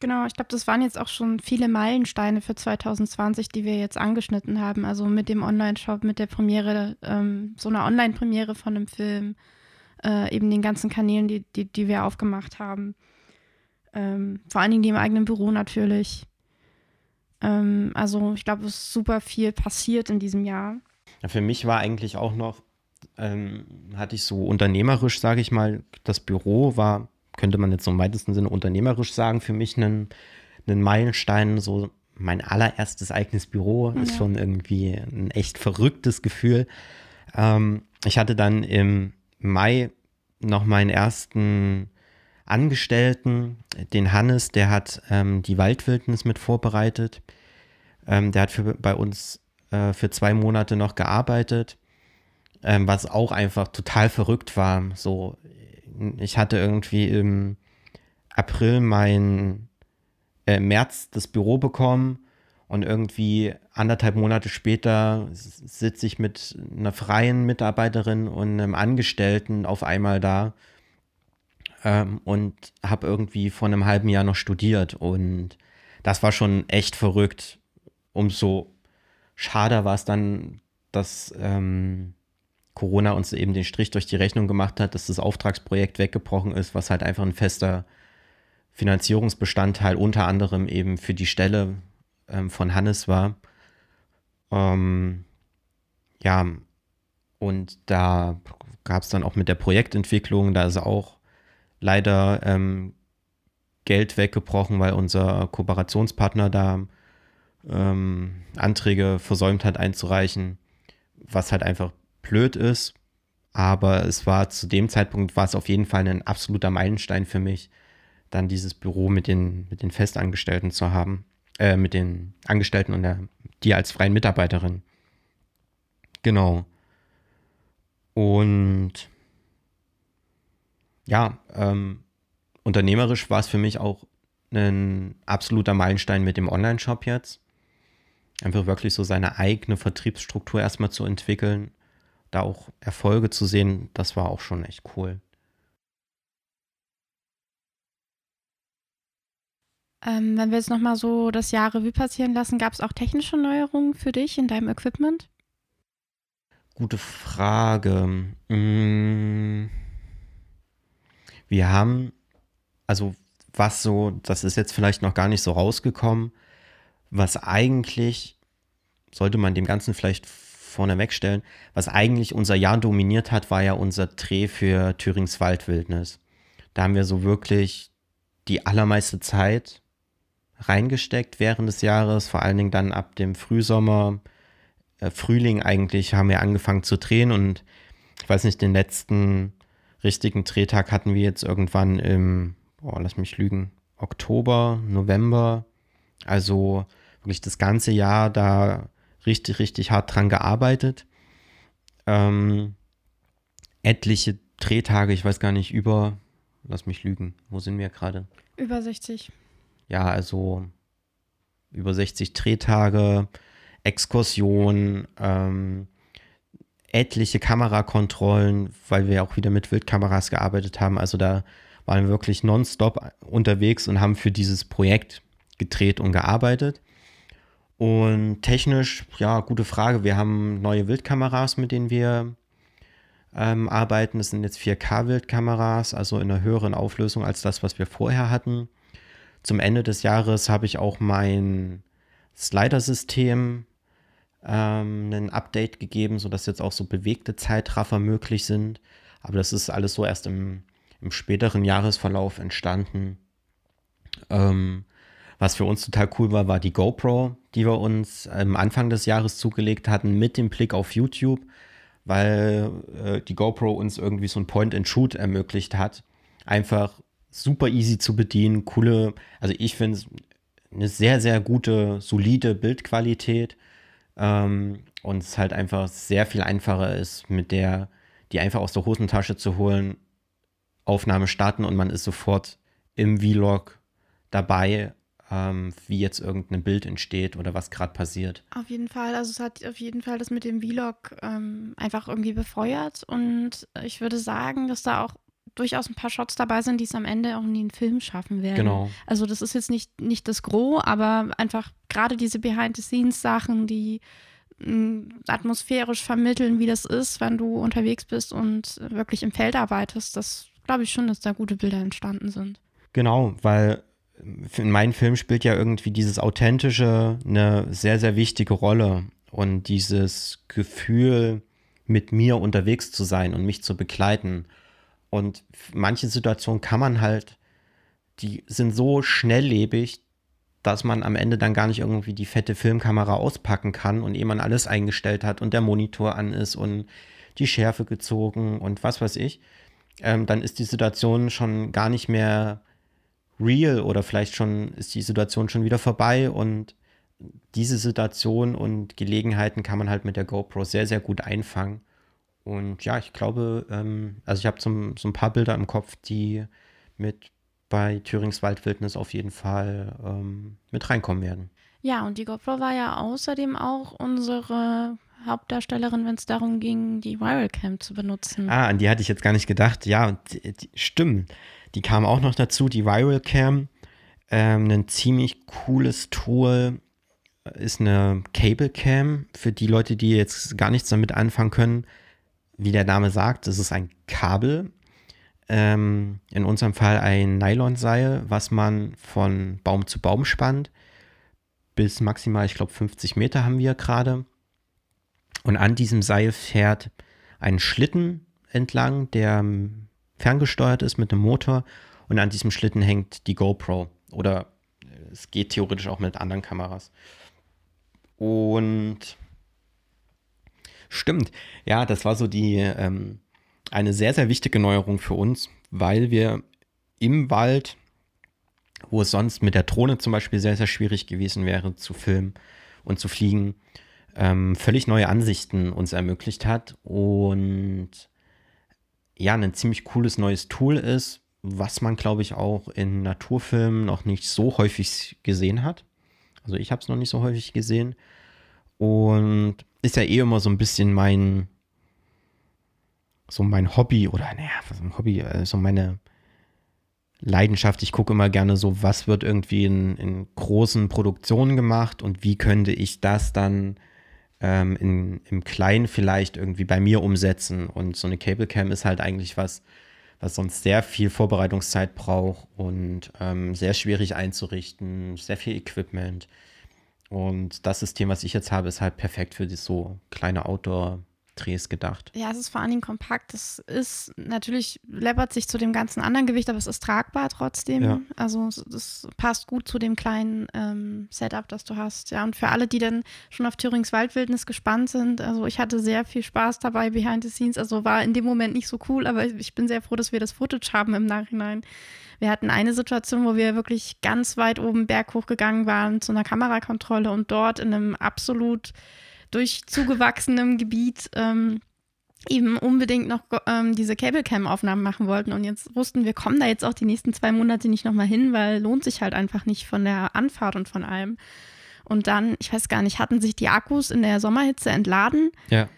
Genau, ich glaube, das waren jetzt auch schon viele Meilensteine für 2020, die wir jetzt angeschnitten haben. Also mit dem Online-Shop, mit der Premiere, ähm, so einer Online-Premiere von einem Film, äh, eben den ganzen Kanälen, die, die, die wir aufgemacht haben. Ähm, vor allen Dingen die im eigenen Büro natürlich. Ähm, also ich glaube, es ist super viel passiert in diesem Jahr. Ja, für mich war eigentlich auch noch, ähm, hatte ich so unternehmerisch, sage ich mal, das Büro war könnte man jetzt so im weitesten Sinne unternehmerisch sagen, für mich einen, einen Meilenstein, so mein allererstes eigenes Büro ist schon irgendwie ein echt verrücktes Gefühl. Ähm, ich hatte dann im Mai noch meinen ersten Angestellten, den Hannes, der hat ähm, die Waldwildnis mit vorbereitet. Ähm, der hat für, bei uns äh, für zwei Monate noch gearbeitet, ähm, was auch einfach total verrückt war. So, ich hatte irgendwie im April mein äh, März das Büro bekommen und irgendwie anderthalb Monate später sitze ich mit einer freien Mitarbeiterin und einem Angestellten auf einmal da ähm, und habe irgendwie vor einem halben Jahr noch studiert. Und das war schon echt verrückt. Umso schade war es dann, dass ähm, Corona uns eben den Strich durch die Rechnung gemacht hat, dass das Auftragsprojekt weggebrochen ist, was halt einfach ein fester Finanzierungsbestandteil unter anderem eben für die Stelle ähm, von Hannes war. Ähm, ja, und da gab es dann auch mit der Projektentwicklung, da ist auch leider ähm, Geld weggebrochen, weil unser Kooperationspartner da ähm, Anträge versäumt hat einzureichen, was halt einfach blöd ist. Aber es war zu dem Zeitpunkt war es auf jeden Fall ein absoluter Meilenstein für mich, dann dieses Büro mit den, mit den Festangestellten zu haben äh, mit den Angestellten und der, die als freien Mitarbeiterin. Genau. Und ja, ähm, unternehmerisch war es für mich auch ein absoluter Meilenstein mit dem Online-Shop jetzt. Einfach wirklich so seine eigene Vertriebsstruktur erstmal zu entwickeln, da auch Erfolge zu sehen, das war auch schon echt cool. Ähm, wenn wir jetzt nochmal so das Jahr Revue passieren lassen, gab es auch technische Neuerungen für dich in deinem Equipment? Gute Frage. Mm. Wir haben, also was so, das ist jetzt vielleicht noch gar nicht so rausgekommen, was eigentlich, sollte man dem Ganzen vielleicht vorne wegstellen, was eigentlich unser Jahr dominiert hat, war ja unser Dreh für Thürings Waldwildnis. Da haben wir so wirklich die allermeiste Zeit reingesteckt während des Jahres, vor allen Dingen dann ab dem Frühsommer, äh, Frühling eigentlich haben wir angefangen zu drehen und ich weiß nicht, den letzten richtigen Drehtag hatten wir jetzt irgendwann im, boah, lass mich lügen, Oktober, November. Also wirklich das ganze Jahr da richtig, richtig hart dran gearbeitet. Ähm, etliche Drehtage, ich weiß gar nicht, über, lass mich lügen, wo sind wir gerade? Über 60 ja, also über 60 Drehtage, Exkursion, ähm, etliche Kamerakontrollen, weil wir auch wieder mit Wildkameras gearbeitet haben. Also da waren wir wirklich nonstop unterwegs und haben für dieses Projekt gedreht und gearbeitet. Und technisch, ja, gute Frage. Wir haben neue Wildkameras, mit denen wir ähm, arbeiten. Das sind jetzt 4K-Wildkameras, also in einer höheren Auflösung als das, was wir vorher hatten. Zum Ende des Jahres habe ich auch mein Slider-System ähm, ein Update gegeben, sodass jetzt auch so bewegte Zeitraffer möglich sind. Aber das ist alles so erst im, im späteren Jahresverlauf entstanden. Ähm, was für uns total cool war, war die GoPro, die wir uns am Anfang des Jahres zugelegt hatten mit dem Blick auf YouTube, weil äh, die GoPro uns irgendwie so ein Point-and-Shoot ermöglicht hat. Einfach super easy zu bedienen, coole, also ich finde es eine sehr, sehr gute, solide Bildqualität ähm, und es halt einfach sehr viel einfacher ist, mit der, die einfach aus der Hosentasche zu holen, Aufnahme starten und man ist sofort im Vlog dabei, ähm, wie jetzt irgendein Bild entsteht oder was gerade passiert. Auf jeden Fall, also es hat auf jeden Fall das mit dem Vlog ähm, einfach irgendwie befeuert und ich würde sagen, dass da auch durchaus ein paar Shots dabei sind, die es am Ende auch in den Film schaffen werden. Genau. Also das ist jetzt nicht, nicht das Gros, aber einfach gerade diese Behind-the-Scenes-Sachen, die mh, mm, atmosphärisch vermitteln, wie das ist, wenn du unterwegs bist und wirklich im Feld arbeitest, das glaube ich schon, dass da gute Bilder entstanden sind. Genau, weil in meinem Film spielt ja irgendwie dieses Authentische eine sehr, sehr wichtige Rolle. Und dieses Gefühl, mit mir unterwegs zu sein und mich zu begleiten. Und manche Situationen kann man halt, die sind so schnelllebig, dass man am Ende dann gar nicht irgendwie die fette Filmkamera auspacken kann und ehe man alles eingestellt hat und der Monitor an ist und die Schärfe gezogen und was weiß ich, ähm, dann ist die Situation schon gar nicht mehr real oder vielleicht schon ist die Situation schon wieder vorbei und diese Situation und Gelegenheiten kann man halt mit der GoPro sehr, sehr gut einfangen. Und ja, ich glaube, ähm, also ich habe so, so, ein paar Bilder im Kopf, die mit bei Thürings Waldwildnis auf jeden Fall ähm, mit reinkommen werden. Ja, und die GoPro war ja außerdem auch unsere Hauptdarstellerin, wenn es darum ging, die Viralcam zu benutzen. Ah, an die hatte ich jetzt gar nicht gedacht. Ja, die, die, stimmt. Die kam auch noch dazu, die Viralcam. Ähm, ein ziemlich cooles Tool ist eine Cable Cam. Für die Leute, die jetzt gar nichts damit anfangen können, wie der Name sagt, es ist ein Kabel. Ähm, in unserem Fall ein Nylonseil, was man von Baum zu Baum spannt. Bis maximal, ich glaube, 50 Meter haben wir gerade. Und an diesem Seil fährt ein Schlitten entlang, der ferngesteuert ist mit einem Motor. Und an diesem Schlitten hängt die GoPro. Oder es geht theoretisch auch mit anderen Kameras. Und stimmt, ja, das war so die ähm, eine sehr, sehr wichtige Neuerung für uns, weil wir im Wald, wo es sonst mit der Drohne zum Beispiel sehr, sehr schwierig gewesen wäre zu filmen und zu fliegen, ähm, völlig neue Ansichten uns ermöglicht hat und ja, ein ziemlich cooles neues Tool ist, was man, glaube ich, auch in Naturfilmen noch nicht so häufig gesehen hat. Also ich habe es noch nicht so häufig gesehen. Und ist ja eh immer so ein bisschen mein, so mein Hobby oder naja, was ein Hobby, äh, so meine Leidenschaft. Ich gucke immer gerne so, was wird irgendwie in, in großen Produktionen gemacht und wie könnte ich das dann ähm, in, im Kleinen vielleicht irgendwie bei mir umsetzen. Und so eine Cable Cam ist halt eigentlich was, was sonst sehr viel Vorbereitungszeit braucht und ähm, sehr schwierig einzurichten, sehr viel Equipment. Und das System, was ich jetzt habe, ist halt perfekt für so kleine Outdoor- Drehs gedacht. Ja, es ist vor allen Dingen kompakt. Es ist natürlich, läppert sich zu dem ganzen anderen Gewicht, aber es ist tragbar trotzdem. Ja. Also es passt gut zu dem kleinen ähm, Setup, das du hast. Ja, und für alle, die dann schon auf Thürings Waldwildnis gespannt sind, also ich hatte sehr viel Spaß dabei behind the scenes. Also war in dem Moment nicht so cool, aber ich bin sehr froh, dass wir das Footage haben im Nachhinein. Wir hatten eine Situation, wo wir wirklich ganz weit oben berghoch gegangen waren zu einer Kamerakontrolle und dort in einem absolut durch zugewachsenem Gebiet ähm, eben unbedingt noch ähm, diese Cablecam-Aufnahmen machen wollten. Und jetzt wussten wir, kommen da jetzt auch die nächsten zwei Monate nicht nochmal hin, weil lohnt sich halt einfach nicht von der Anfahrt und von allem. Und dann, ich weiß gar nicht, hatten sich die Akkus in der Sommerhitze entladen. Ja.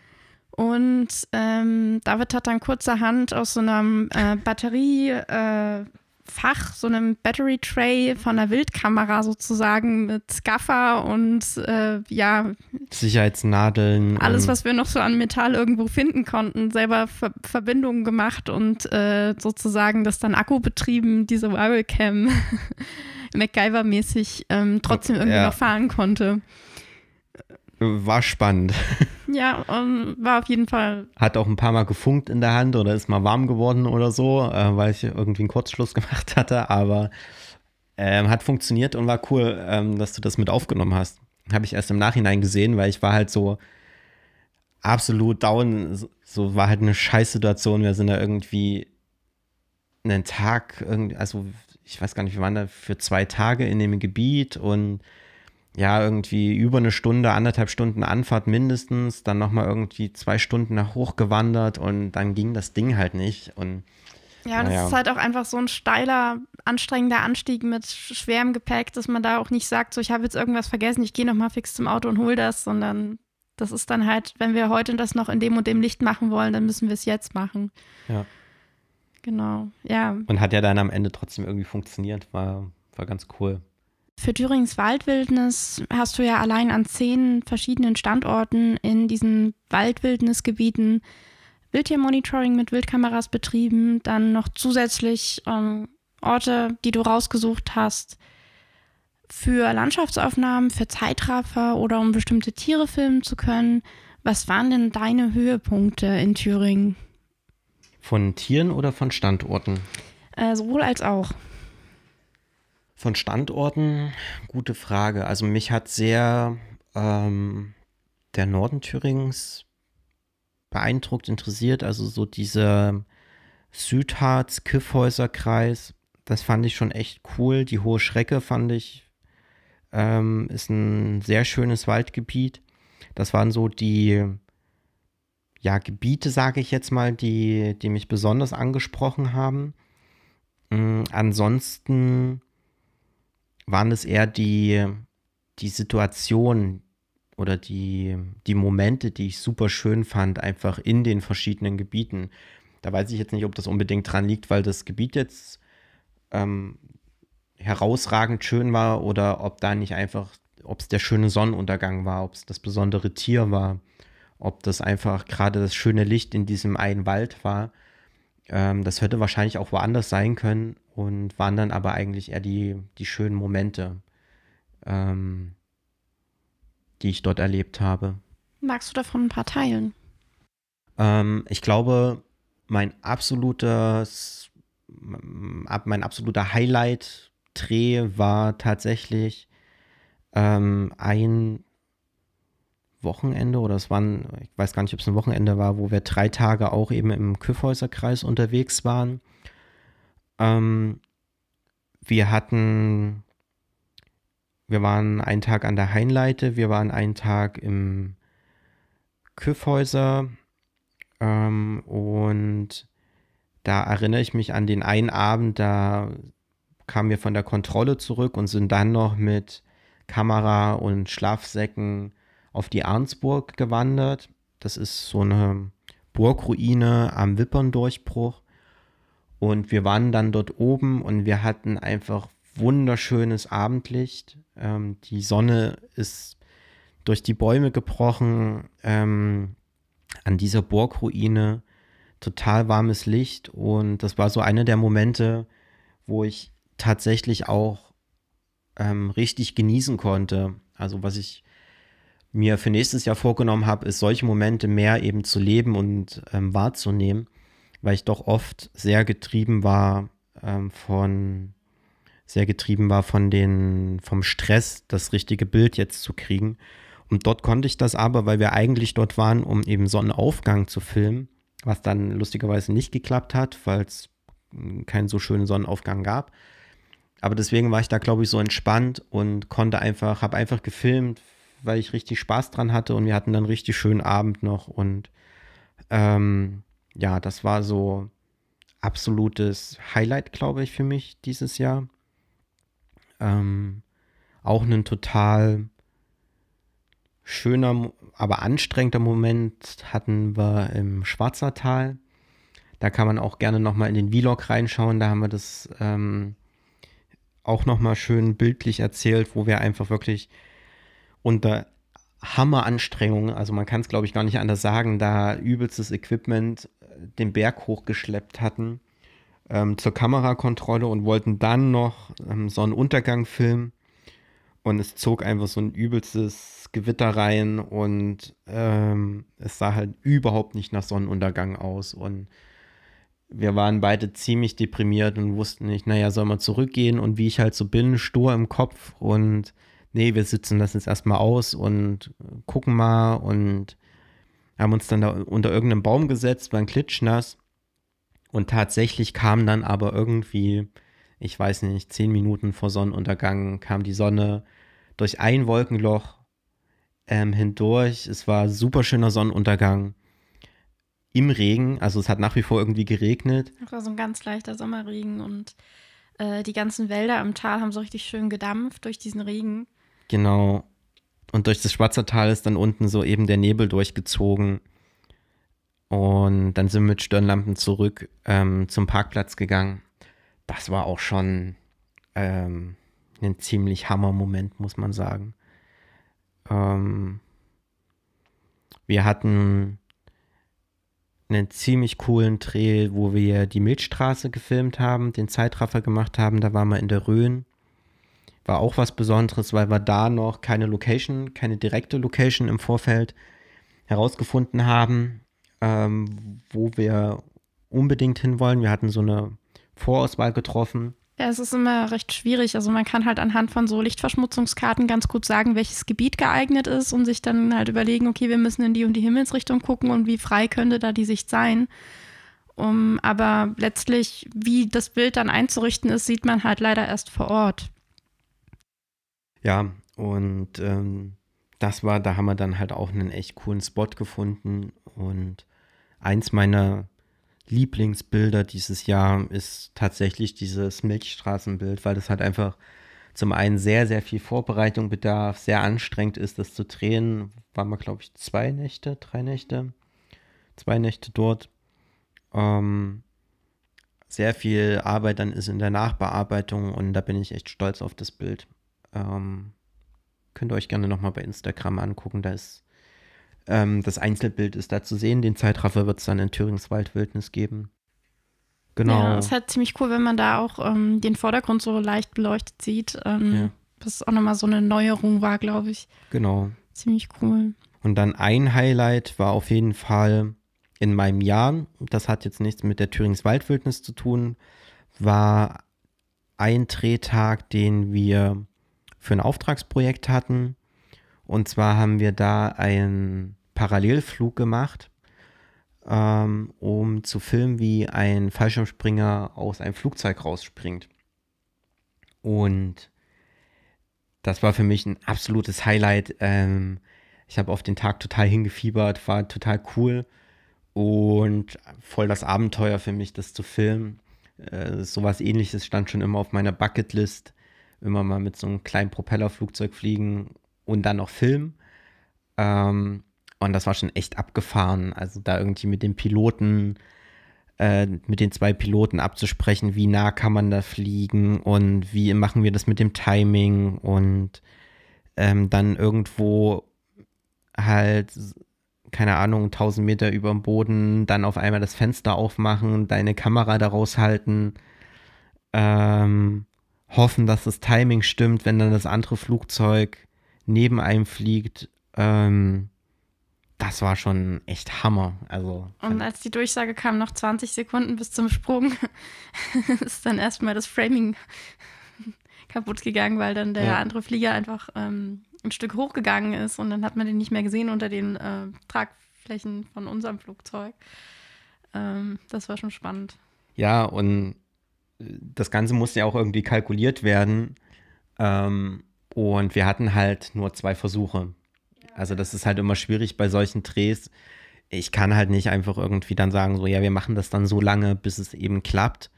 Und ähm, David hat dann kurzerhand aus so einem äh, Batterie, äh, Fach, so einem Battery Tray von einer Wildkamera sozusagen mit Scaffer und äh, ja. Sicherheitsnadeln. Alles, was wir noch so an Metall irgendwo finden konnten, selber Ver Verbindungen gemacht und äh, sozusagen das dann Akku betrieben, diese Wiralcam <laughs> MacGyver-mäßig ähm, trotzdem irgendwie ja. noch fahren konnte. War spannend. <laughs> Ja, um, war auf jeden Fall. Hat auch ein paar Mal gefunkt in der Hand oder ist mal warm geworden oder so, äh, weil ich irgendwie einen Kurzschluss <laughs> gemacht hatte, aber ähm, hat funktioniert und war cool, ähm, dass du das mit aufgenommen hast. Habe ich erst im Nachhinein gesehen, weil ich war halt so absolut down. So war halt eine Scheißsituation. Wir sind da irgendwie einen Tag, also ich weiß gar nicht, wir waren da für zwei Tage in dem Gebiet und ja, irgendwie über eine Stunde, anderthalb Stunden Anfahrt mindestens, dann nochmal irgendwie zwei Stunden nach hoch gewandert und dann ging das Ding halt nicht. Und ja, und naja. ist halt auch einfach so ein steiler, anstrengender Anstieg mit schwerem Gepäck, dass man da auch nicht sagt, so ich habe jetzt irgendwas vergessen, ich gehe nochmal fix zum Auto und hol das, sondern das ist dann halt, wenn wir heute das noch in dem und dem Licht machen wollen, dann müssen wir es jetzt machen. Ja. Genau, ja. Und hat ja dann am Ende trotzdem irgendwie funktioniert, war, war ganz cool. Für Thürings Waldwildnis hast du ja allein an zehn verschiedenen Standorten in diesen Waldwildnisgebieten Wildtiermonitoring mit Wildkameras betrieben, dann noch zusätzlich ähm, Orte, die du rausgesucht hast für Landschaftsaufnahmen, für Zeitraffer oder um bestimmte Tiere filmen zu können. Was waren denn deine Höhepunkte in Thüringen? Von Tieren oder von Standorten? Äh, sowohl als auch. Von Standorten, gute Frage. Also mich hat sehr ähm, der Norden Thürings beeindruckt, interessiert. Also so dieser Südharz-Kiffhäuser-Kreis, das fand ich schon echt cool. Die Hohe Schrecke fand ich, ähm, ist ein sehr schönes Waldgebiet. Das waren so die ja, Gebiete, sage ich jetzt mal, die, die mich besonders angesprochen haben. Mhm, ansonsten waren es eher die, die Situation oder die, die Momente, die ich super schön fand, einfach in den verschiedenen Gebieten. Da weiß ich jetzt nicht, ob das unbedingt dran liegt, weil das Gebiet jetzt ähm, herausragend schön war oder ob da nicht einfach, ob es der schöne Sonnenuntergang war, ob es das besondere Tier war, ob das einfach gerade das schöne Licht in diesem einen Wald war. Ähm, das hätte wahrscheinlich auch woanders sein können und waren dann aber eigentlich eher die, die schönen Momente, ähm, die ich dort erlebt habe. Magst du davon ein paar teilen? Ähm, ich glaube, mein absolutes, mein absoluter Highlight-Dreh war tatsächlich ähm, ein Wochenende oder es waren, ich weiß gar nicht, ob es ein Wochenende war, wo wir drei Tage auch eben im Küffhäuserkreis unterwegs waren. Ähm, wir hatten, wir waren einen Tag an der Heinleite, wir waren einen Tag im Küffhäuser ähm, und da erinnere ich mich an den einen Abend, da kamen wir von der Kontrolle zurück und sind dann noch mit Kamera und Schlafsäcken auf die Arnsburg gewandert. Das ist so eine Burgruine am Wipperndurchbruch. Und wir waren dann dort oben und wir hatten einfach wunderschönes Abendlicht. Ähm, die Sonne ist durch die Bäume gebrochen ähm, an dieser Burgruine. Total warmes Licht und das war so einer der Momente, wo ich tatsächlich auch ähm, richtig genießen konnte. Also was ich mir für nächstes Jahr vorgenommen habe, ist solche Momente mehr eben zu leben und ähm, wahrzunehmen, weil ich doch oft sehr getrieben war ähm, von sehr getrieben war von den vom Stress, das richtige Bild jetzt zu kriegen. Und dort konnte ich das aber, weil wir eigentlich dort waren, um eben Sonnenaufgang zu filmen, was dann lustigerweise nicht geklappt hat, weil es keinen so schönen Sonnenaufgang gab. Aber deswegen war ich da, glaube ich, so entspannt und konnte einfach, habe einfach gefilmt, weil ich richtig Spaß dran hatte und wir hatten dann richtig schönen Abend noch und ähm, ja, das war so absolutes Highlight, glaube ich, für mich dieses Jahr. Ähm, auch ein total schöner, aber anstrengender Moment hatten wir im Schwarzertal. Da kann man auch gerne nochmal in den Vlog reinschauen. Da haben wir das ähm, auch nochmal schön bildlich erzählt, wo wir einfach wirklich unter Hammeranstrengungen, also man kann es glaube ich gar nicht anders sagen, da übelstes Equipment äh, den Berg hochgeschleppt hatten ähm, zur Kamerakontrolle und wollten dann noch ähm, Sonnenuntergang filmen. Und es zog einfach so ein übelstes Gewitter rein und ähm, es sah halt überhaupt nicht nach Sonnenuntergang aus. Und wir waren beide ziemlich deprimiert und wussten nicht, naja, soll man zurückgehen? Und wie ich halt so bin, stur im Kopf und nee, wir sitzen das jetzt erstmal aus und gucken mal und haben uns dann da unter irgendeinem Baum gesetzt, waren klitschnass. Und tatsächlich kam dann aber irgendwie, ich weiß nicht, zehn Minuten vor Sonnenuntergang kam die Sonne durch ein Wolkenloch ähm, hindurch. Es war super schöner Sonnenuntergang im Regen. Also es hat nach wie vor irgendwie geregnet. Es war so ein ganz leichter Sommerregen und äh, die ganzen Wälder im Tal haben so richtig schön gedampft durch diesen Regen. Genau. Und durch das Schwarzertal ist dann unten so eben der Nebel durchgezogen. Und dann sind wir mit Stirnlampen zurück ähm, zum Parkplatz gegangen. Das war auch schon ähm, ein ziemlich Hammer-Moment, muss man sagen. Ähm, wir hatten einen ziemlich coolen Dreh, wo wir die Milchstraße gefilmt haben, den Zeitraffer gemacht haben. Da waren wir in der Rhön war auch was Besonderes, weil wir da noch keine Location, keine direkte Location im Vorfeld herausgefunden haben, ähm, wo wir unbedingt hinwollen. Wir hatten so eine Vorauswahl getroffen Ja, es ist immer recht schwierig. Also man kann halt anhand von so Lichtverschmutzungskarten ganz gut sagen, welches Gebiet geeignet ist und sich dann halt überlegen, okay, wir müssen in die und die Himmelsrichtung gucken und wie frei könnte da die Sicht sein. Um, aber letztlich, wie das Bild dann einzurichten ist, sieht man halt leider erst vor Ort. Ja, und ähm, das war, da haben wir dann halt auch einen echt coolen Spot gefunden. Und eins meiner Lieblingsbilder dieses Jahr ist tatsächlich dieses Milchstraßenbild, weil das halt einfach zum einen sehr, sehr viel Vorbereitung bedarf, sehr anstrengend ist, das zu drehen. Waren wir, glaube ich, zwei Nächte, drei Nächte, zwei Nächte dort. Ähm, sehr viel Arbeit dann ist in der Nachbearbeitung und da bin ich echt stolz auf das Bild. Ähm, könnt ihr euch gerne nochmal bei Instagram angucken. Da ist ähm, das Einzelbild ist da zu sehen. Den Zeitraffer wird es dann in Thürings Waldwildnis geben. Genau. Ja, ist halt ziemlich cool, wenn man da auch ähm, den Vordergrund so leicht beleuchtet sieht. Ähm, ja. Das auch nochmal so eine Neuerung war, glaube ich. Genau. Ziemlich cool. Und dann ein Highlight war auf jeden Fall in meinem Jahr, das hat jetzt nichts mit der Thürings Waldwildnis zu tun, war ein Drehtag, den wir für ein Auftragsprojekt hatten. Und zwar haben wir da einen Parallelflug gemacht, ähm, um zu filmen, wie ein Fallschirmspringer aus einem Flugzeug rausspringt. Und das war für mich ein absolutes Highlight. Ähm, ich habe auf den Tag total hingefiebert, war total cool und voll das Abenteuer für mich, das zu filmen. Äh, sowas ähnliches stand schon immer auf meiner Bucketlist immer mal mit so einem kleinen Propellerflugzeug fliegen und dann noch filmen. Ähm, und das war schon echt abgefahren. Also da irgendwie mit dem Piloten, äh, mit den zwei Piloten abzusprechen, wie nah kann man da fliegen und wie machen wir das mit dem Timing und ähm, dann irgendwo halt, keine Ahnung, 1000 Meter über dem Boden, dann auf einmal das Fenster aufmachen, deine Kamera daraus halten. Ähm, hoffen, dass das Timing stimmt, wenn dann das andere Flugzeug neben einem fliegt. Ähm, das war schon echt Hammer. Also, und als die Durchsage kam, noch 20 Sekunden bis zum Sprung, <laughs> ist dann erstmal das Framing <laughs> kaputt gegangen, weil dann der ja. andere Flieger einfach ähm, ein Stück hochgegangen ist und dann hat man den nicht mehr gesehen unter den äh, Tragflächen von unserem Flugzeug. Ähm, das war schon spannend. Ja, und das Ganze musste ja auch irgendwie kalkuliert werden. Ähm, und wir hatten halt nur zwei Versuche. Also das ist halt immer schwierig bei solchen Drehs. Ich kann halt nicht einfach irgendwie dann sagen, so, ja, wir machen das dann so lange, bis es eben klappt.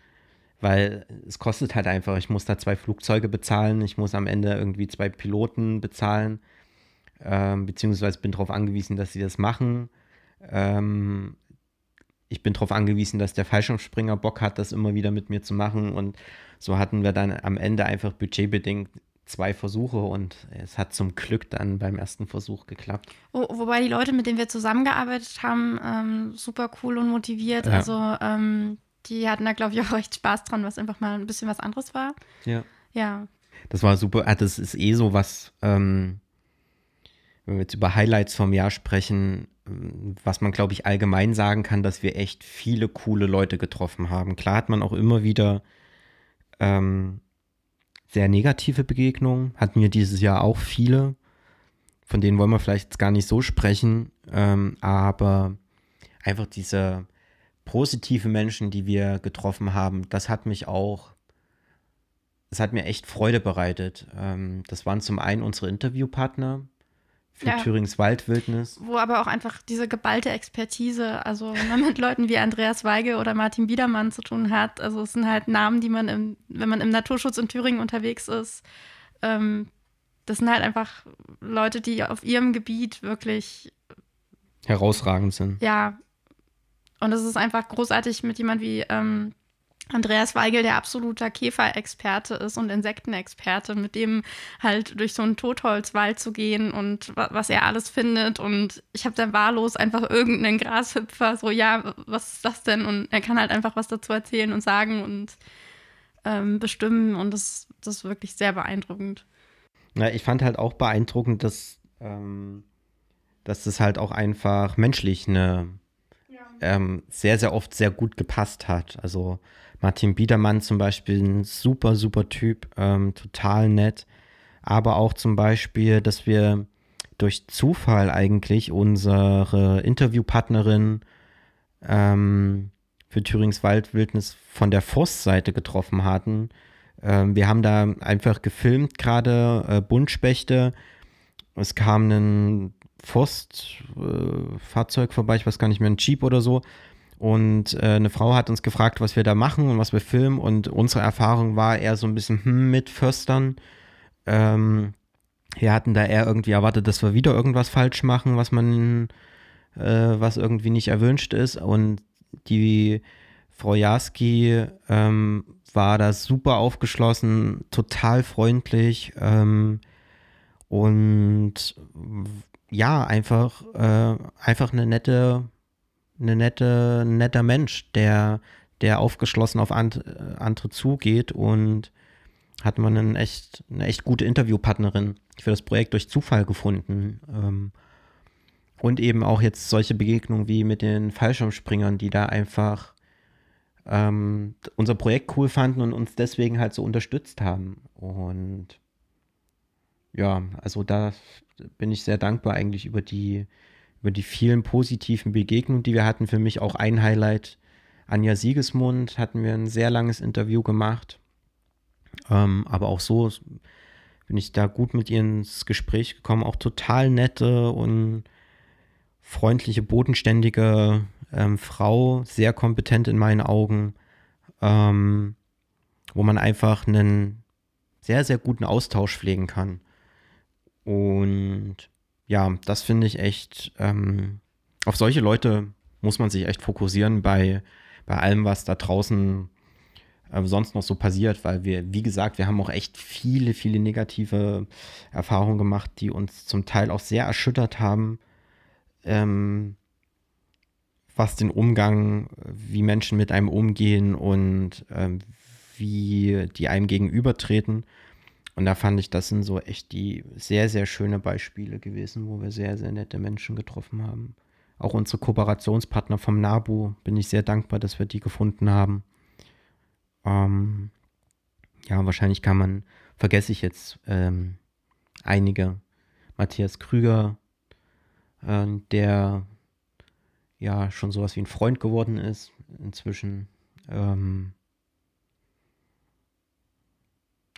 Weil es kostet halt einfach, ich muss da zwei Flugzeuge bezahlen, ich muss am Ende irgendwie zwei Piloten bezahlen, ähm, beziehungsweise bin darauf angewiesen, dass sie das machen. Ähm, ich bin darauf angewiesen, dass der Fallschirmspringer Bock hat, das immer wieder mit mir zu machen. Und so hatten wir dann am Ende einfach budgetbedingt zwei Versuche und es hat zum Glück dann beim ersten Versuch geklappt. Wo, wobei die Leute, mit denen wir zusammengearbeitet haben, ähm, super cool und motiviert. Ja. Also ähm, die hatten da, glaube ich, auch recht Spaß dran, was einfach mal ein bisschen was anderes war. Ja. Ja. Das war super. Ah, das ist eh so was, ähm, wenn wir jetzt über Highlights vom Jahr sprechen, was man, glaube ich, allgemein sagen kann, dass wir echt viele coole Leute getroffen haben. Klar hat man auch immer wieder ähm, sehr negative Begegnungen, hatten wir dieses Jahr auch viele. Von denen wollen wir vielleicht gar nicht so sprechen, ähm, aber einfach diese positive Menschen, die wir getroffen haben, das hat mich auch, das hat mir echt Freude bereitet. Ähm, das waren zum einen unsere Interviewpartner, für ja. Thürings Waldwildnis. Wo aber auch einfach diese geballte Expertise, also wenn man mit Leuten wie Andreas Weige oder Martin Biedermann zu tun hat, also es sind halt Namen, die man, im, wenn man im Naturschutz in Thüringen unterwegs ist, ähm, das sind halt einfach Leute, die auf ihrem Gebiet wirklich herausragend sind. Ja. Und es ist einfach großartig mit jemand wie ähm, Andreas Weigel, der absoluter Käferexperte ist und Insektenexperte, mit dem halt durch so einen Totholzwald zu gehen und was er alles findet. Und ich habe dann wahllos einfach irgendeinen Grashüpfer, so, ja, was ist das denn? Und er kann halt einfach was dazu erzählen und sagen und ähm, bestimmen. Und das, das ist wirklich sehr beeindruckend. Ja, ich fand halt auch beeindruckend, dass, ähm, dass das halt auch einfach menschlich eine ähm, sehr, sehr oft sehr gut gepasst hat. Also Martin Biedermann zum Beispiel, ein super, super Typ, ähm, total nett. Aber auch zum Beispiel, dass wir durch Zufall eigentlich unsere Interviewpartnerin ähm, für Thürings Waldwildnis von der Forstseite getroffen hatten. Ähm, wir haben da einfach gefilmt, gerade äh, Buntspechte. Es kam ein Forstfahrzeug äh, vorbei, ich weiß gar nicht mehr, ein Jeep oder so. Und äh, eine Frau hat uns gefragt, was wir da machen und was wir filmen. Und unsere Erfahrung war eher so ein bisschen hm, mit Förstern. Ähm, wir hatten da eher irgendwie erwartet, dass wir wieder irgendwas falsch machen, was man, äh, was irgendwie nicht erwünscht ist. Und die Frau Jaski ähm, war da super aufgeschlossen, total freundlich ähm, und ja, einfach, äh, einfach eine nette, eine nette, netter Mensch, der, der aufgeschlossen auf and, andere zugeht und hat man einen echt, eine echt gute Interviewpartnerin für das Projekt durch Zufall gefunden. Ähm, und eben auch jetzt solche Begegnungen wie mit den Fallschirmspringern, die da einfach ähm, unser Projekt cool fanden und uns deswegen halt so unterstützt haben. Und ja, also da bin ich sehr dankbar eigentlich über die, über die vielen positiven Begegnungen, die wir hatten. Für mich auch ein Highlight. Anja Siegesmund hatten wir ein sehr langes Interview gemacht. Ähm, aber auch so bin ich da gut mit ihr ins Gespräch gekommen. Auch total nette und freundliche, bodenständige ähm, Frau, sehr kompetent in meinen Augen, ähm, wo man einfach einen sehr, sehr guten Austausch pflegen kann. Und ja, das finde ich echt, ähm, auf solche Leute muss man sich echt fokussieren bei, bei allem, was da draußen äh, sonst noch so passiert, weil wir, wie gesagt, wir haben auch echt viele, viele negative Erfahrungen gemacht, die uns zum Teil auch sehr erschüttert haben ähm, was den Umgang, wie Menschen mit einem umgehen und ähm, wie die einem gegenübertreten. Und da fand ich, das sind so echt die sehr, sehr schöne Beispiele gewesen, wo wir sehr, sehr nette Menschen getroffen haben. Auch unsere Kooperationspartner vom NABU bin ich sehr dankbar, dass wir die gefunden haben. Ähm, ja, wahrscheinlich kann man, vergesse ich jetzt ähm, einige. Matthias Krüger, äh, der ja schon sowas wie ein Freund geworden ist inzwischen. Ähm,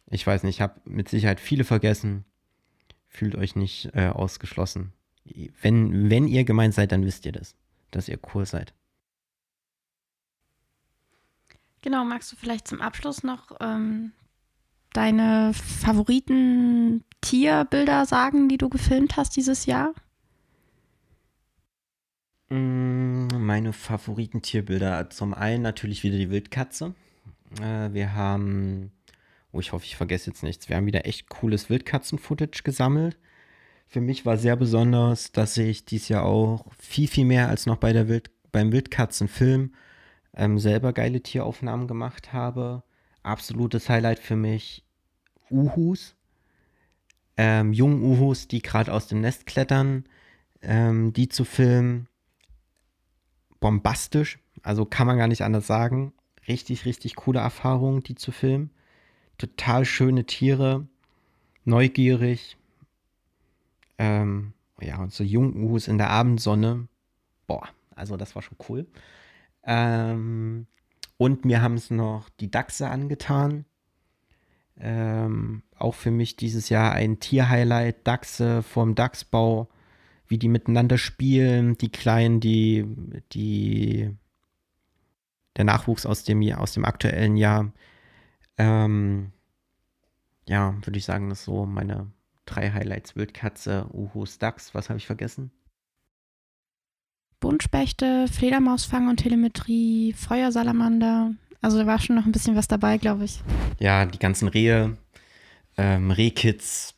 ich weiß nicht, ich habe mit Sicherheit viele vergessen. Fühlt euch nicht äh, ausgeschlossen. Wenn, wenn ihr gemeint seid, dann wisst ihr das, dass ihr cool seid. Genau, magst du vielleicht zum Abschluss noch ähm, deine Favoriten Tierbilder sagen, die du gefilmt hast dieses Jahr? Mm, meine Favoritentierbilder. Zum einen natürlich wieder die Wildkatze. Äh, wir haben, oh, ich hoffe, ich vergesse jetzt nichts. Wir haben wieder echt cooles Wildkatzen-Footage gesammelt. Für mich war sehr besonders, dass ich dies Jahr auch viel, viel mehr als noch bei der Wild, beim Wildkatzenfilm ähm, selber geile Tieraufnahmen gemacht habe. Absolutes Highlight für mich Uhus. Ähm, jungen Uhus, die gerade aus dem Nest klettern, ähm, die zu filmen bombastisch. Also kann man gar nicht anders sagen. Richtig, richtig coole Erfahrung, die zu filmen. Total schöne Tiere, neugierig. Ähm, ja, und so Jungus in der Abendsonne. Boah, also das war schon cool. Ähm, und mir haben es noch die Dachse angetan. Ähm, auch für mich dieses Jahr ein Tierhighlight. Dachse vom Dachsbau wie die miteinander spielen, die Kleinen, die, die, der Nachwuchs aus dem, aus dem aktuellen Jahr. Ähm, ja, würde ich sagen, das so meine drei Highlights. Wildkatze, Uhus, Dachs, was habe ich vergessen? Buntspechte, Fledermausfang und Telemetrie, Feuersalamander. Also da war schon noch ein bisschen was dabei, glaube ich. Ja, die ganzen Rehe, ähm, Rehkits,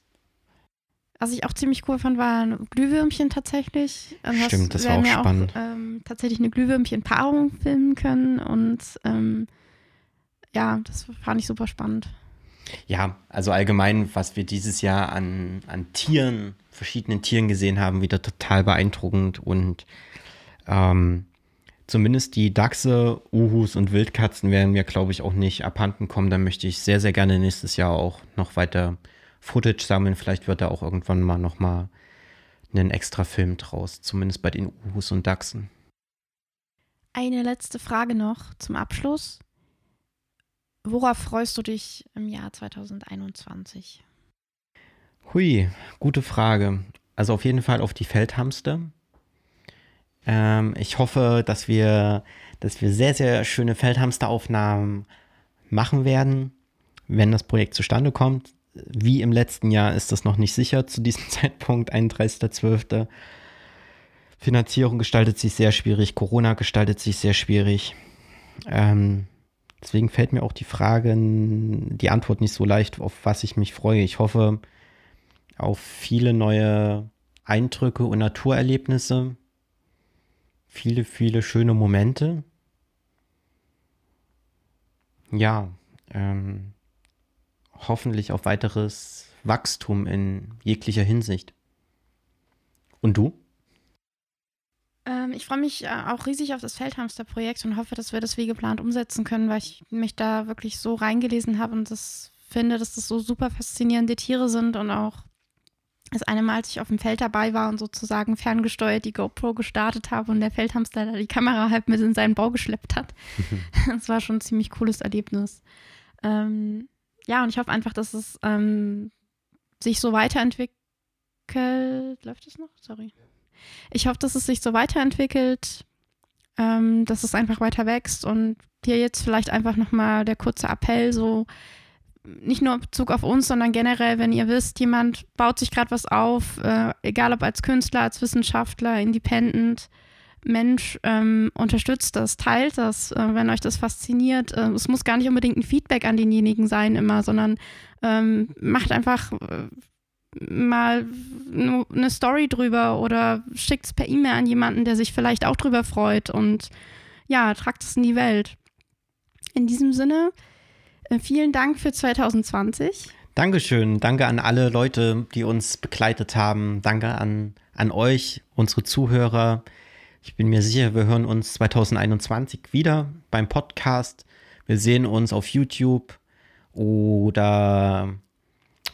was ich auch ziemlich cool fand, waren Glühwürmchen tatsächlich. Also Stimmt, das war auch spannend. Auch, ähm, tatsächlich eine Glühwürmchen-Paarung filmen können und ähm, ja, das fand ich super spannend. Ja, also allgemein, was wir dieses Jahr an, an Tieren, verschiedenen Tieren gesehen haben, wieder total beeindruckend und ähm, zumindest die Dachse, Uhus und Wildkatzen werden mir, glaube ich, auch nicht abhanden kommen. Da möchte ich sehr, sehr gerne nächstes Jahr auch noch weiter Footage sammeln. Vielleicht wird da auch irgendwann mal noch mal einen extra Film draus, zumindest bei den Uhus und Dachsen. Eine letzte Frage noch zum Abschluss. Worauf freust du dich im Jahr 2021? Hui, gute Frage. Also auf jeden Fall auf die Feldhamster. Ähm, ich hoffe, dass wir, dass wir sehr, sehr schöne Feldhamsteraufnahmen machen werden, wenn das Projekt zustande kommt. Wie im letzten Jahr ist das noch nicht sicher zu diesem <laughs> Zeitpunkt, 31.12. Finanzierung gestaltet sich sehr schwierig, Corona gestaltet sich sehr schwierig. Ähm, deswegen fällt mir auch die Frage, die Antwort nicht so leicht, auf was ich mich freue. Ich hoffe auf viele neue Eindrücke und Naturerlebnisse, viele, viele schöne Momente. Ja, ähm, hoffentlich auf weiteres Wachstum in jeglicher Hinsicht. Und du? Ähm, ich freue mich äh, auch riesig auf das Feldhamster-Projekt und hoffe, dass wir das wie geplant umsetzen können, weil ich mich da wirklich so reingelesen habe und das finde, dass das so super faszinierende Tiere sind und auch das eine Mal, als ich auf dem Feld dabei war und sozusagen ferngesteuert die GoPro gestartet habe und der Feldhamster da die Kamera halt mit in seinen Bau geschleppt hat. <laughs> das war schon ein ziemlich cooles Erlebnis. Ähm, ja, und ich hoffe einfach, dass es ähm, sich so weiterentwickelt. Läuft es noch? Sorry. Ich hoffe, dass es sich so weiterentwickelt, ähm, dass es einfach weiter wächst und hier jetzt vielleicht einfach nochmal der kurze Appell, so nicht nur in Bezug auf uns, sondern generell, wenn ihr wisst, jemand baut sich gerade was auf, äh, egal ob als Künstler, als Wissenschaftler, Independent, Mensch, ähm, unterstützt das, teilt das, äh, wenn euch das fasziniert. Äh, es muss gar nicht unbedingt ein Feedback an denjenigen sein immer, sondern ähm, macht einfach äh, mal eine Story drüber oder schickt es per E-Mail an jemanden, der sich vielleicht auch drüber freut und ja, tragt es in die Welt. In diesem Sinne, äh, vielen Dank für 2020. Dankeschön. Danke an alle Leute, die uns begleitet haben. Danke an, an euch, unsere Zuhörer. Ich bin mir sicher, wir hören uns 2021 wieder beim Podcast. Wir sehen uns auf YouTube oder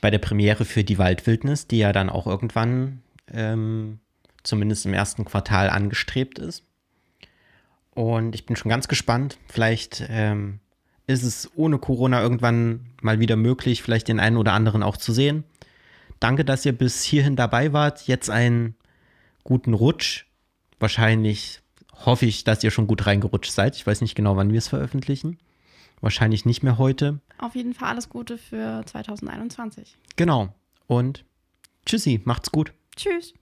bei der Premiere für die Waldwildnis, die ja dann auch irgendwann ähm, zumindest im ersten Quartal angestrebt ist. Und ich bin schon ganz gespannt. Vielleicht ähm, ist es ohne Corona irgendwann mal wieder möglich, vielleicht den einen oder anderen auch zu sehen. Danke, dass ihr bis hierhin dabei wart. Jetzt einen guten Rutsch. Wahrscheinlich hoffe ich, dass ihr schon gut reingerutscht seid. Ich weiß nicht genau, wann wir es veröffentlichen. Wahrscheinlich nicht mehr heute. Auf jeden Fall alles Gute für 2021. Genau. Und tschüssi, macht's gut. Tschüss.